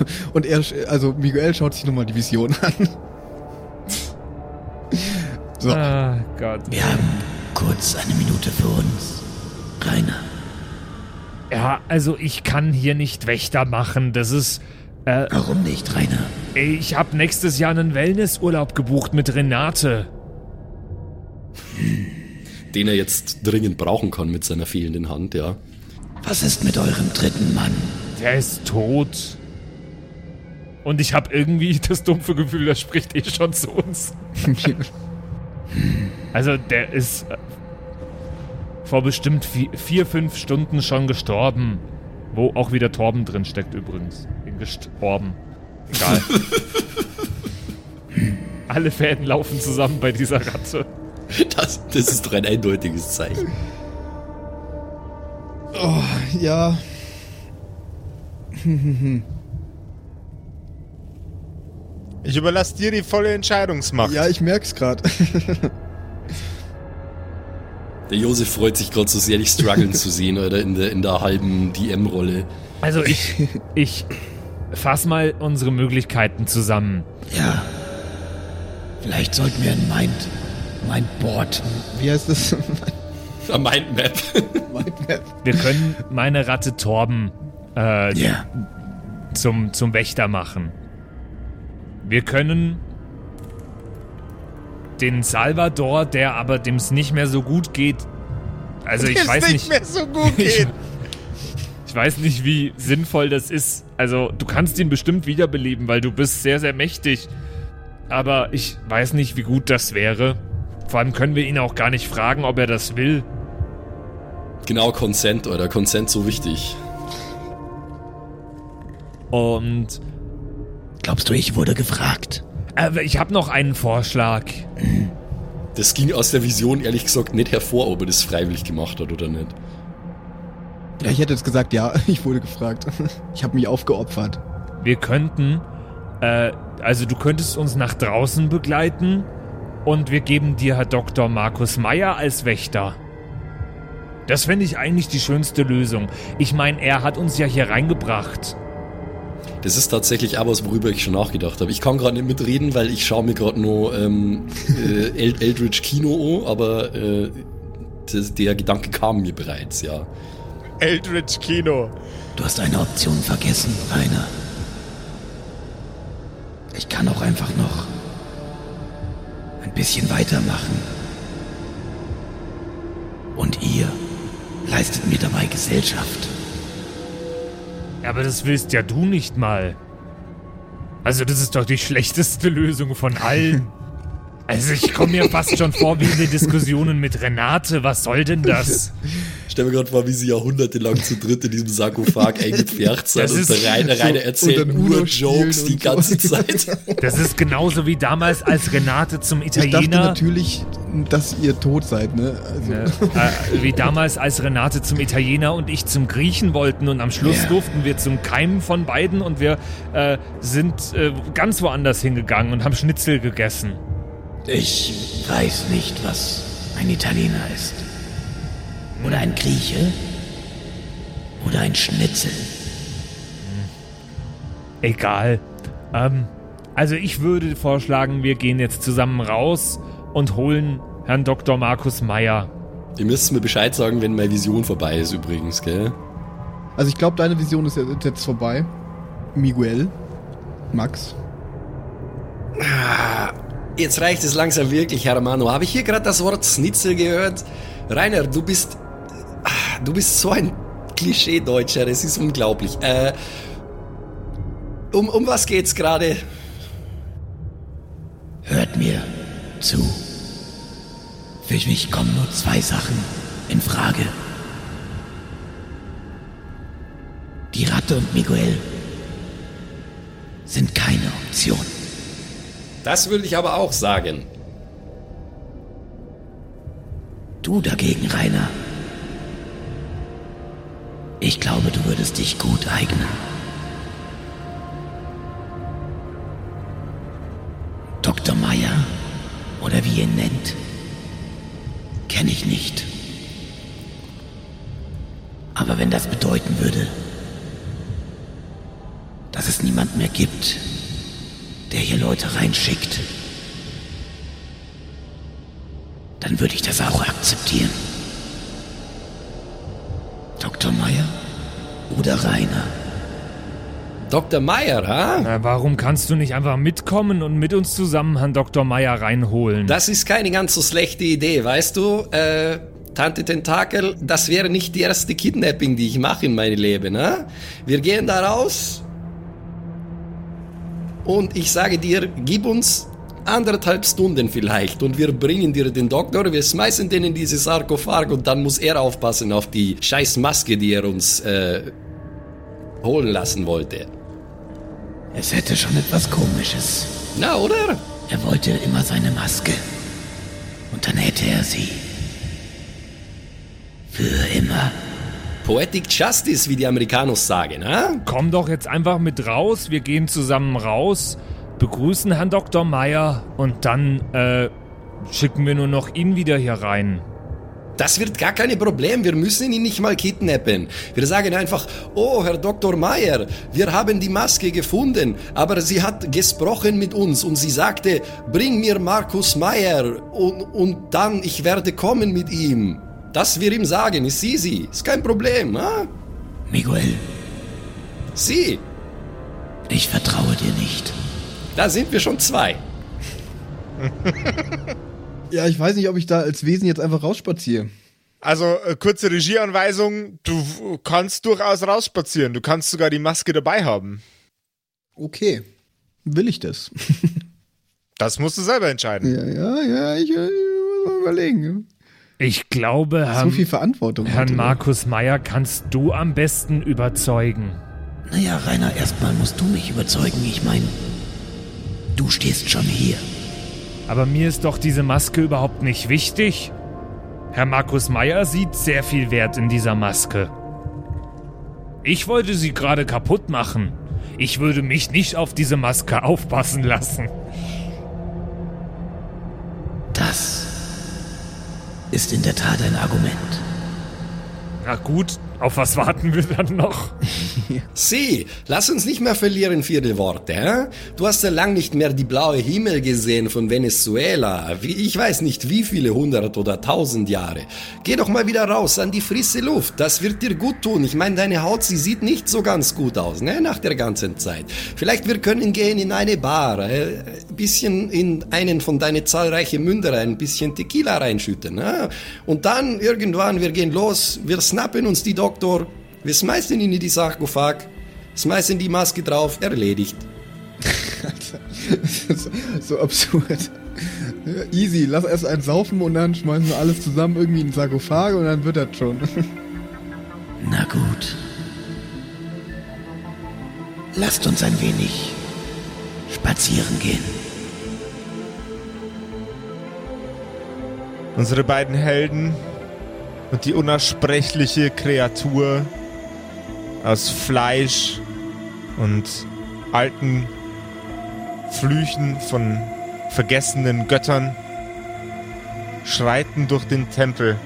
[laughs] Und er, sch- also Miguel schaut sich nochmal die Vision an. [laughs] So, Ah, Gott. Wir haben kurz eine Minute für uns. Rainer, Ja, also ich kann hier nicht Wächter machen. Das ist. Äh, warum nicht, Rainer? ich habe nächstes Jahr einen Wellnessurlaub gebucht mit Renate. Den er jetzt dringend brauchen kann mit seiner fehlenden Hand, ja. Was ist mit eurem dritten Mann? Der ist tot. Und ich habe irgendwie [laughs] das dumpfe Gefühl, der spricht eh schon zu uns. [laughs] Also der ist äh, vor bestimmt vi- vier, fünf Stunden schon gestorben. Wo auch wieder Torben drin steckt übrigens. In Gestorben. Egal. [laughs] Alle Fäden laufen zusammen bei dieser Ratte. Das, das ist doch ein eindeutiges Zeichen. Ja. Ich überlasse dir die volle Entscheidungsmacht. Ja, ich merk's gerade. Der Josef freut sich gerade so sehr, dich strugglen zu sehen, oder in der, in der halben DM-Rolle. Also ich, ich fass mal unsere Möglichkeiten zusammen. Ja. Vielleicht sollten wir ein Mind, Mindboard. Wie heißt das? A Mindmap. Mindmap. Wir können meine Ratte Torben äh, Ja. zum, zum Wächter machen. Wir können den Salvador, der aber dem es nicht mehr so gut geht. Also ich Dem's weiß nicht nicht, mehr so gut [laughs] geht. ich weiß nicht, wie sinnvoll das ist. Also du kannst ihn bestimmt wiederbeleben, weil du bist sehr, sehr mächtig. Aber ich weiß nicht, wie gut das wäre. Vor allem können wir ihn auch gar nicht fragen, ob er das will. Genau, Consent, oder? Consent so wichtig. Und Glaubst du, ich wurde gefragt? äh, ich habe noch einen Vorschlag. Das ging aus der Vision ehrlich gesagt nicht hervor, ob er das freiwillig gemacht hat oder nicht. Ja, ich hätte jetzt gesagt, ja, [laughs] ich wurde gefragt. Ich habe mich aufgeopfert. Wir könnten, äh, also du könntest uns nach draußen begleiten und wir geben dir Herr Dr. Markus Meyer als Wächter. Das fände ich eigentlich die schönste Lösung. Ich meine, er hat uns ja hier reingebracht. Das ist tatsächlich auch was, worüber ich schon nachgedacht habe. Ich kann gerade nicht mitreden, weil ich schaue mir gerade nur ähm, [laughs] äh, El Eldritch Kino an, aber äh, das, der Gedanke kam mir bereits, ja. Eldritch Kino. Du hast eine Option vergessen, Rainer. Ich kann auch einfach noch ein bisschen weitermachen. Und ihr leistet mir dabei Gesellschaft. Aber das willst ja du nicht mal. Also das ist doch die schlechteste Lösung von allen. [laughs] Also ich komme mir fast schon vor wie in den Diskussionen mit Renate. Was soll denn das? [laughs] Ich stell mir gerade vor, wie sie jahrhundertelang zu dritt in diesem Sarkophag [laughs] eingepfercht sind Das und Rainer erzählt und dann nur Jokes die und so. ganze Zeit. [laughs] Das ist genauso wie damals, als Renate zum Ich dachte Italiener. natürlich, dass ihr tot seid, ne? Also, äh, wie damals, als Renate zum Italiener und ich zum Griechen wollten und am Schluss Ja. durften wir zum Keimen von beiden und wir äh, sind äh, ganz woanders hingegangen und haben Schnitzel gegessen. Ich weiß nicht, was ein Italiener ist. Oder ein Grieche. Oder ein Schnitzel. Egal. Ähm, also ich würde vorschlagen, wir gehen jetzt zusammen raus und holen Herrn Dr. Markus Meyer. Ihr müsst mir Bescheid sagen, wenn meine Vision vorbei ist übrigens, gell? also ich glaube, deine Vision ist jetzt jetzt vorbei. Miguel. Max. Jetzt reicht es langsam wirklich, Hermano. Habe ich hier gerade das Wort Schnitzel gehört? Rainer, du bist. Du bist so ein Klischee-Deutscher, es ist unglaublich. Äh, um, um was geht's gerade? Hört mir zu. Für mich kommen nur zwei Sachen in Frage. Die Ratte und Miguel sind keine Option. Das würde ich aber auch sagen. Du dagegen, Rainer. Ich glaube, du würdest dich gut eignen. Dr. Meyer, oder wie ihr ihn nennt, kenne ich nicht. Aber wenn das bedeuten würde, dass es niemand mehr gibt, der hier Leute reinschickt, dann würde ich das auch akzeptieren. Dr. Meyer oder Rainer? Dr. Meyer, ha? Na, warum kannst du nicht einfach mitkommen und mit uns zusammen Herrn Dr. Meyer reinholen? Das ist keine ganz so schlechte Idee, weißt du? Äh, Tante Tentakel, das wäre nicht die erste Kidnapping, die ich mache in meinem Leben, ne? Wir gehen da raus und ich sage dir, gib uns anderthalb Stunden vielleicht und wir bringen dir den Doktor, wir schmeißen den in dieses Sarkophag und dann muss er aufpassen auf die scheiß Maske, die er uns äh, holen lassen wollte. Es hätte schon etwas Komisches. Na, oder? Er wollte immer seine Maske. Und dann hätte er sie. Für immer. Poetic Justice, wie die Amerikanos sagen, ha? Komm doch jetzt einfach mit raus, wir gehen zusammen raus, begrüßen Herrn Dr. Meyer und dann äh, schicken wir nur noch ihn wieder hier rein. Das wird gar kein Problem. Wir müssen ihn nicht mal kidnappen. Wir sagen einfach, oh, Herr Dr. Meyer, wir haben die Maske gefunden, aber sie hat gesprochen mit uns und sie sagte, bring mir Markus Meyer und, und dann ich werde kommen mit ihm. Das wir ihm sagen, ist easy. Ist kein Problem, ha? Miguel, Sie, ich vertraue dir nicht. Da sind wir schon zwei. [laughs] Ja, ich weiß nicht, ob ich da als Wesen jetzt einfach rausspaziere. Also, äh, kurze Regieanweisung, du kannst durchaus rausspazieren. Du kannst sogar die Maske dabei haben. Okay. Will ich das? [laughs] Das musst du selber entscheiden. ja, ja, ja, ich, äh, muss mal überlegen. Ich glaube, so Herrn, viel Verantwortung. Herrn. Markus Meyer kannst du am besten überzeugen. Naja, Rainer, erstmal musst du mich überzeugen. Ich meine, du stehst schon hier. Aber mir ist doch diese Maske überhaupt nicht wichtig. Herr Markus Meyer sieht sehr viel Wert in dieser Maske. Ich wollte sie gerade kaputt machen. Ich würde mich nicht auf diese Maske aufpassen lassen. Das ist in der Tat ein Argument. Na gut, auf was warten wir dann noch? [laughs] Sie, lass uns nicht mehr verlieren vierte Worte. Hä? Du hast ja lang nicht mehr die blaue Himmel gesehen von Venezuela. Ich weiß nicht wie viele hundert oder tausend Jahre. Geh doch mal wieder raus an die frische Luft. Das wird dir gut tun. Ich meine, deine Haut, sie sieht nicht so ganz gut aus, ne? Nach der ganzen Zeit. Vielleicht wir können gehen in eine Bar, äh, ein bisschen in einen von deinen zahlreichen Münder ein bisschen Tequila reinschütten. Ne? Und dann irgendwann, wir gehen los, wir snappen uns die Doktor, wir schmeißen ihn in die Sarkophag, schmeißen die Maske drauf, erledigt. [laughs] so, so absurd. Easy, lass erst einen saufen und dann schmeißen wir alles zusammen irgendwie in den Sarkophag und dann wird das schon. [laughs] Na gut. Lasst uns ein wenig spazieren gehen. Unsere beiden Helden und die unaussprechliche Kreatur aus Fleisch und alten Flüchen von vergessenen Göttern schreiten durch den Tempel.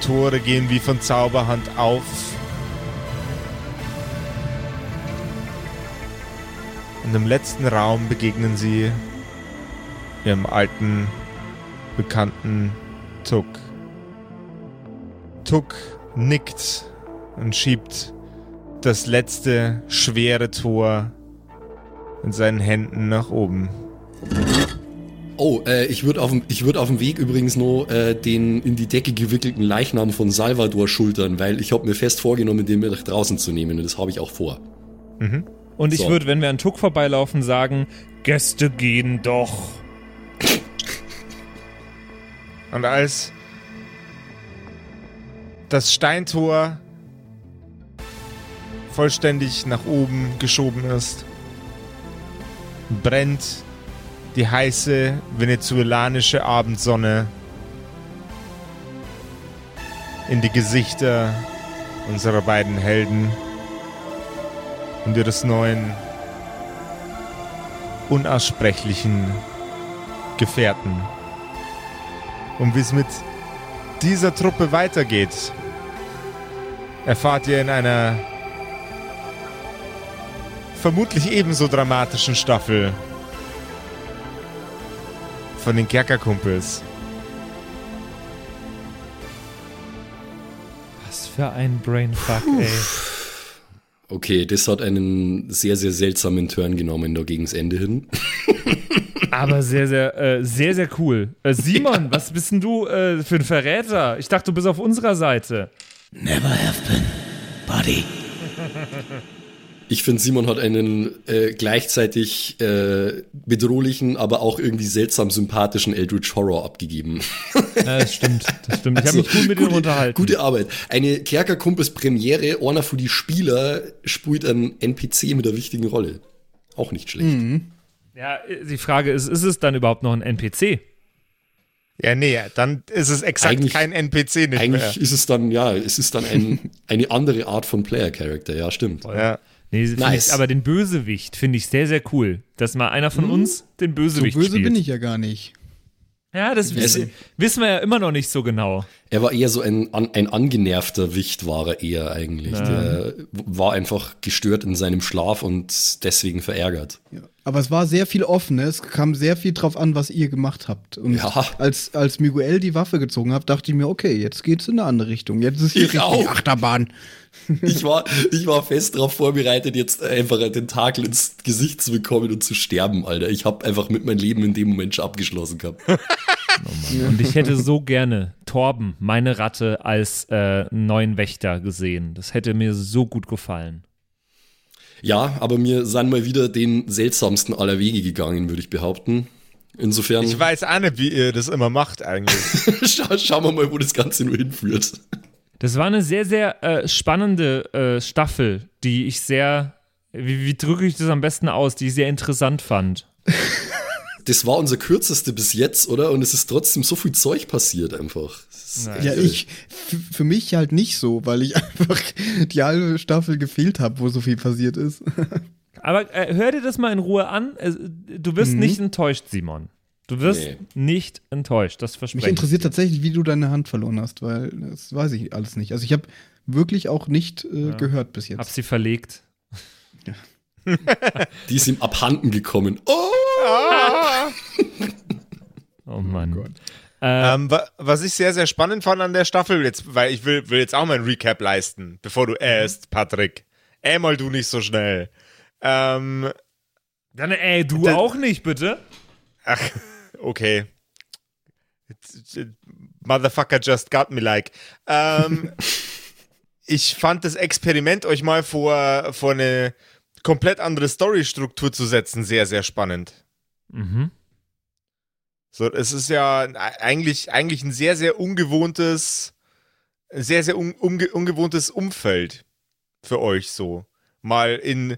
Tore gehen wie von Zauberhand auf. Und im letzten Raum begegnen sie ihrem alten, bekannten Tuck. Tuck nickt und schiebt das letzte schwere Tor in seinen Händen nach oben. Oh, äh, ich würde auf, ich würd auf dem Weg übrigens nur äh, den in die Decke gewickelten Leichnam von Salvador schultern, weil ich habe mir fest vorgenommen, den mit nach draußen zu nehmen und das habe ich auch vor. Und ich So. würde, wenn wir an Tuck vorbeilaufen, sagen, Gäste gehen doch. Und als das Steintor vollständig nach oben geschoben ist, brennt die heiße venezuelanische Abendsonne in die Gesichter unserer beiden Helden und ihres neuen, unaussprechlichen Gefährten. Und wie es mit dieser Truppe weitergeht, erfahrt ihr in einer vermutlich ebenso dramatischen Staffel von den Kerkerkumpels. Was für ein Brainfuck, ey. Okay, das hat einen sehr, sehr seltsamen Turn genommen da gegens Ende hin. [laughs] Aber sehr, sehr, äh, sehr, sehr cool. Äh, Simon, was bist denn du äh, für ein Verräter? Ich dachte, du bist auf unserer Seite. Never have been, buddy. Ich finde, Simon hat einen äh, gleichzeitig äh, bedrohlichen, aber auch irgendwie seltsam sympathischen Eldritch Horror abgegeben. Ja, das stimmt, das stimmt. Ich habe mich gut mit ihm gute, unterhalten. Gute Arbeit. Eine Kerkerkumpels Premiere, einer für die Spieler spielt ein NPC mit einer wichtigen Rolle. Auch nicht schlecht. Ja, die Frage ist, ist es dann überhaupt noch ein NPC? Ja, nee, dann ist es exakt Eigentlich- kein NPC nicht Eigentlich mehr. ist es dann, ja, es ist dann ein, eine andere Art von Player-Character, ja, stimmt. Ja. Nee, Nice. ich, aber den Bösewicht finde ich sehr, sehr cool. Dass mal einer von uns den So Bösewicht böse spielt. bin ich ja gar nicht. Ja, das wissen, wissen wir ja immer noch nicht so genau. Er war eher so ein, an- ein angenervter Wicht, war er eher eigentlich. Der war einfach gestört in seinem Schlaf und deswegen verärgert. Ja. Aber es war sehr viel offen. Es kam sehr viel drauf an, was ihr gemacht habt. Und Ja. als, als Miguel die Waffe gezogen hat, dachte ich mir, okay, jetzt geht's in eine andere Richtung. Jetzt ist hier Ich richtig auch. Achterbahn. [laughs] Ich war, ich war fest darauf vorbereitet, jetzt einfach einen Tentakel ins Gesicht zu bekommen und zu sterben, Alter. Ich habe einfach mit meinem Leben in dem Moment schon abgeschlossen gehabt. [laughs] Und ich hätte so gerne Torben, meine Ratte, als äh, neuen Wächter gesehen. Das hätte mir so gut gefallen. Ja, aber wir sind mal wieder den seltsamsten aller Wege gegangen, würde ich behaupten. Insofern Ich weiß auch nicht, wie ihr das immer macht eigentlich. [laughs] scha schauen wir mal, wo das Ganze nur hinführt. Das war eine sehr, sehr äh, spannende äh, Staffel, die ich sehr, wie, wie drücke ich das am besten aus, die ich sehr interessant fand. Das war unser kürzeste bis jetzt, oder? Und es ist trotzdem so viel Zeug passiert einfach. Echt Ja, ich, für mich halt nicht so, weil ich [laughs] einfach die halbe Staffel gefehlt habe, wo so viel passiert ist. [laughs] Aber äh, hör dir das mal in Ruhe an. Du wirst nicht enttäuscht, Simon. Du wirst Nee. nicht enttäuscht, das verspreche Mich ich. interessiert tatsächlich, wie du deine Hand verloren hast, weil das weiß ich alles nicht. Also ich habe wirklich auch nicht äh, gehört bis Hab jetzt. sie verlegt. [laughs] Die ist ihm abhanden gekommen. Oh! Oh Mann. Ähm, wa was ich sehr, sehr spannend fand an der Staffel, jetzt, weil ich will, will jetzt auch mal ein Recap leisten, bevor du äst, Patrick. Äh mal du nicht so schnell. Ähm, Dann, ey, du Das- auch nicht, bitte? ach, okay. Motherfucker just got me like. Ähm, [laughs] ich fand das Experiment, euch mal vor, vor eine komplett andere Storystruktur zu setzen, sehr, sehr spannend. Mhm. So, es ist ja eigentlich, eigentlich ein sehr, sehr ungewohntes, sehr, sehr un, unge, ungewohntes Umfeld für euch so. Mal in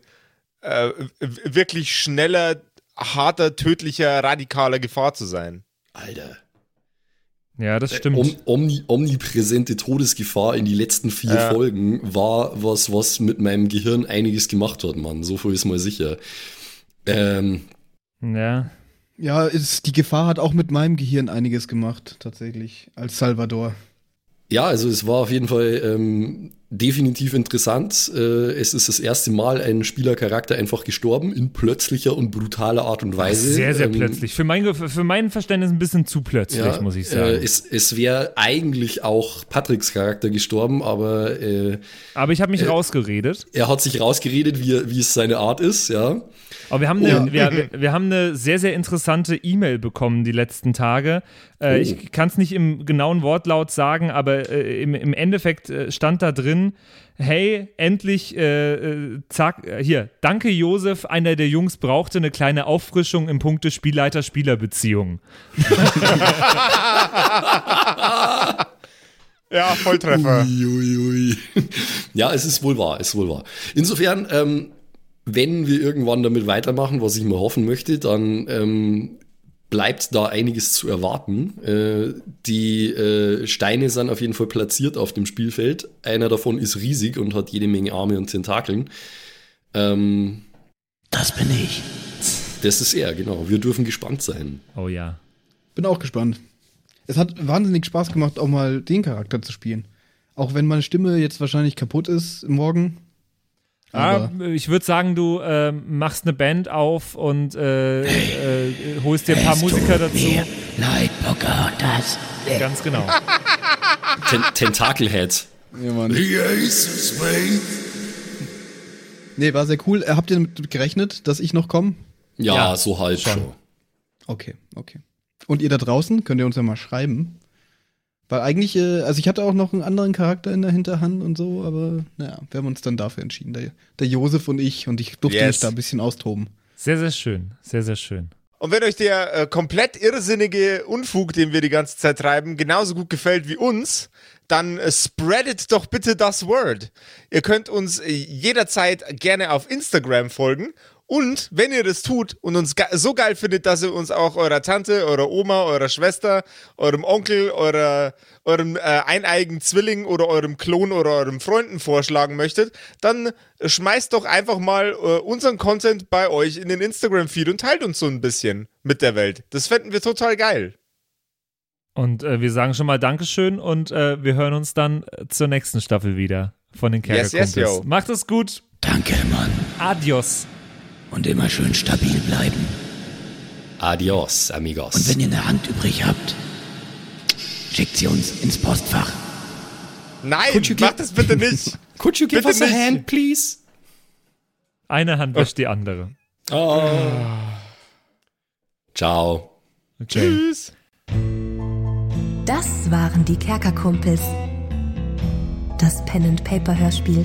äh, wirklich schneller, harter, tödlicher, radikaler Gefahr zu sein. Alter. Ja, das stimmt. Om omni omnipräsente Todesgefahr in die letzten vier Ja. Folgen war was, was mit meinem Gehirn einiges gemacht hat, Mann. So viel ist mal sicher. Ähm, ja. Ja, ist, die Gefahr hat auch mit meinem Gehirn einiges gemacht, tatsächlich, als Salvador. ja, also es war auf jeden Fall ähm, definitiv interessant. Äh, es ist das erste Mal ein Spielercharakter einfach gestorben in plötzlicher und brutaler Art und Weise. Sehr, sehr Ähm, plötzlich. Für mein, für mein Verständnis ein bisschen zu plötzlich, Ja, muss ich Äh, sagen. es es wäre eigentlich auch Patricks Charakter gestorben, aber äh, Aber ich habe mich rausgeredet. er hat sich rausgeredet, wie, wie es seine Art ist, ja. Aber wir haben eine, wir, wir, wir haben eine sehr, sehr interessante E-Mail bekommen die letzten Tage. Äh, Oh. Ich kann es nicht im genauen Wortlaut sagen, aber äh, im, im Endeffekt äh, stand da drin, hey, endlich, äh, äh, zack, hier, danke Josef, einer der Jungs brauchte eine kleine Auffrischung im Punkte Spielleiter-Spieler-Beziehung. [laughs] Ja, Volltreffer. Uiuiui. Ja, es ist wohl wahr, es ist wohl wahr. Insofern, ähm, wenn wir irgendwann damit weitermachen, was ich mal hoffen möchte, dann ähm, bleibt da einiges zu erwarten. Äh, die äh, Steine sind auf jeden Fall platziert auf dem Spielfeld. Einer davon ist riesig und hat jede Menge Arme und Tentakeln. Ähm, Das bin ich. das ist er, genau. Wir dürfen gespannt sein. Oh ja. Bin auch gespannt. Es hat wahnsinnig Spaß gemacht, auch mal den Charakter zu spielen. Auch wenn meine Stimme jetzt wahrscheinlich kaputt ist morgen. Aber Ah, ich würde sagen, du äh, machst eine Band auf und äh, äh, holst dir ein paar Es Musiker tut dazu. Ganz genau. Ten Tentakelhead. ja, Mann. Nee, war sehr cool. Äh, Habt ihr damit gerechnet, dass ich noch komme? Ja, Ja, so halt schon. schon. Okay, okay. Und ihr da draußen, könnt ihr uns ja mal schreiben. Weil eigentlich, äh, also ich hatte auch noch einen anderen Charakter in der Hinterhand und so, aber naja, wir haben uns dann dafür entschieden. Der, der Josef und ich und ich durfte Yes. mich da ein bisschen austoben. Sehr, sehr schön. Sehr, sehr schön. Und wenn euch der äh, komplett irrsinnige Unfug, den wir die ganze Zeit treiben, genauso gut gefällt wie uns, dann äh, spreadet doch bitte das Word. Ihr könnt uns äh, jederzeit gerne auf Instagram folgen Und wenn ihr das tut und uns ge so geil findet, dass ihr uns auch eurer Tante, eurer Oma, eurer Schwester, eurem Onkel, eurer, eurem äh, eineigen Zwilling oder eurem Klon oder eurem Freunden vorschlagen möchtet, dann schmeißt doch einfach mal äh, unseren Content bei euch in den Instagram-Feed und teilt uns so ein bisschen mit der Welt. Das fänden wir total geil. Und äh, wir sagen schon mal Dankeschön und äh, wir hören uns dann äh, zur nächsten Staffel wieder von den Yes, yes, Kerkerkumpels. yo. Macht es gut. Danke, Mann. Adios. Und immer schön stabil bleiben. Adios, amigos. Und wenn ihr eine Hand übrig habt, schickt sie uns ins Postfach. Nein, Could you mach das bitte nicht. [laughs] Could you give Bitte us a nicht. hand, please? Eine Hand wäscht die andere. Oh. Ciao. Okay. Tschüss. Das waren die Kerkerkumpels. Das Pen and Paper Hörspiel.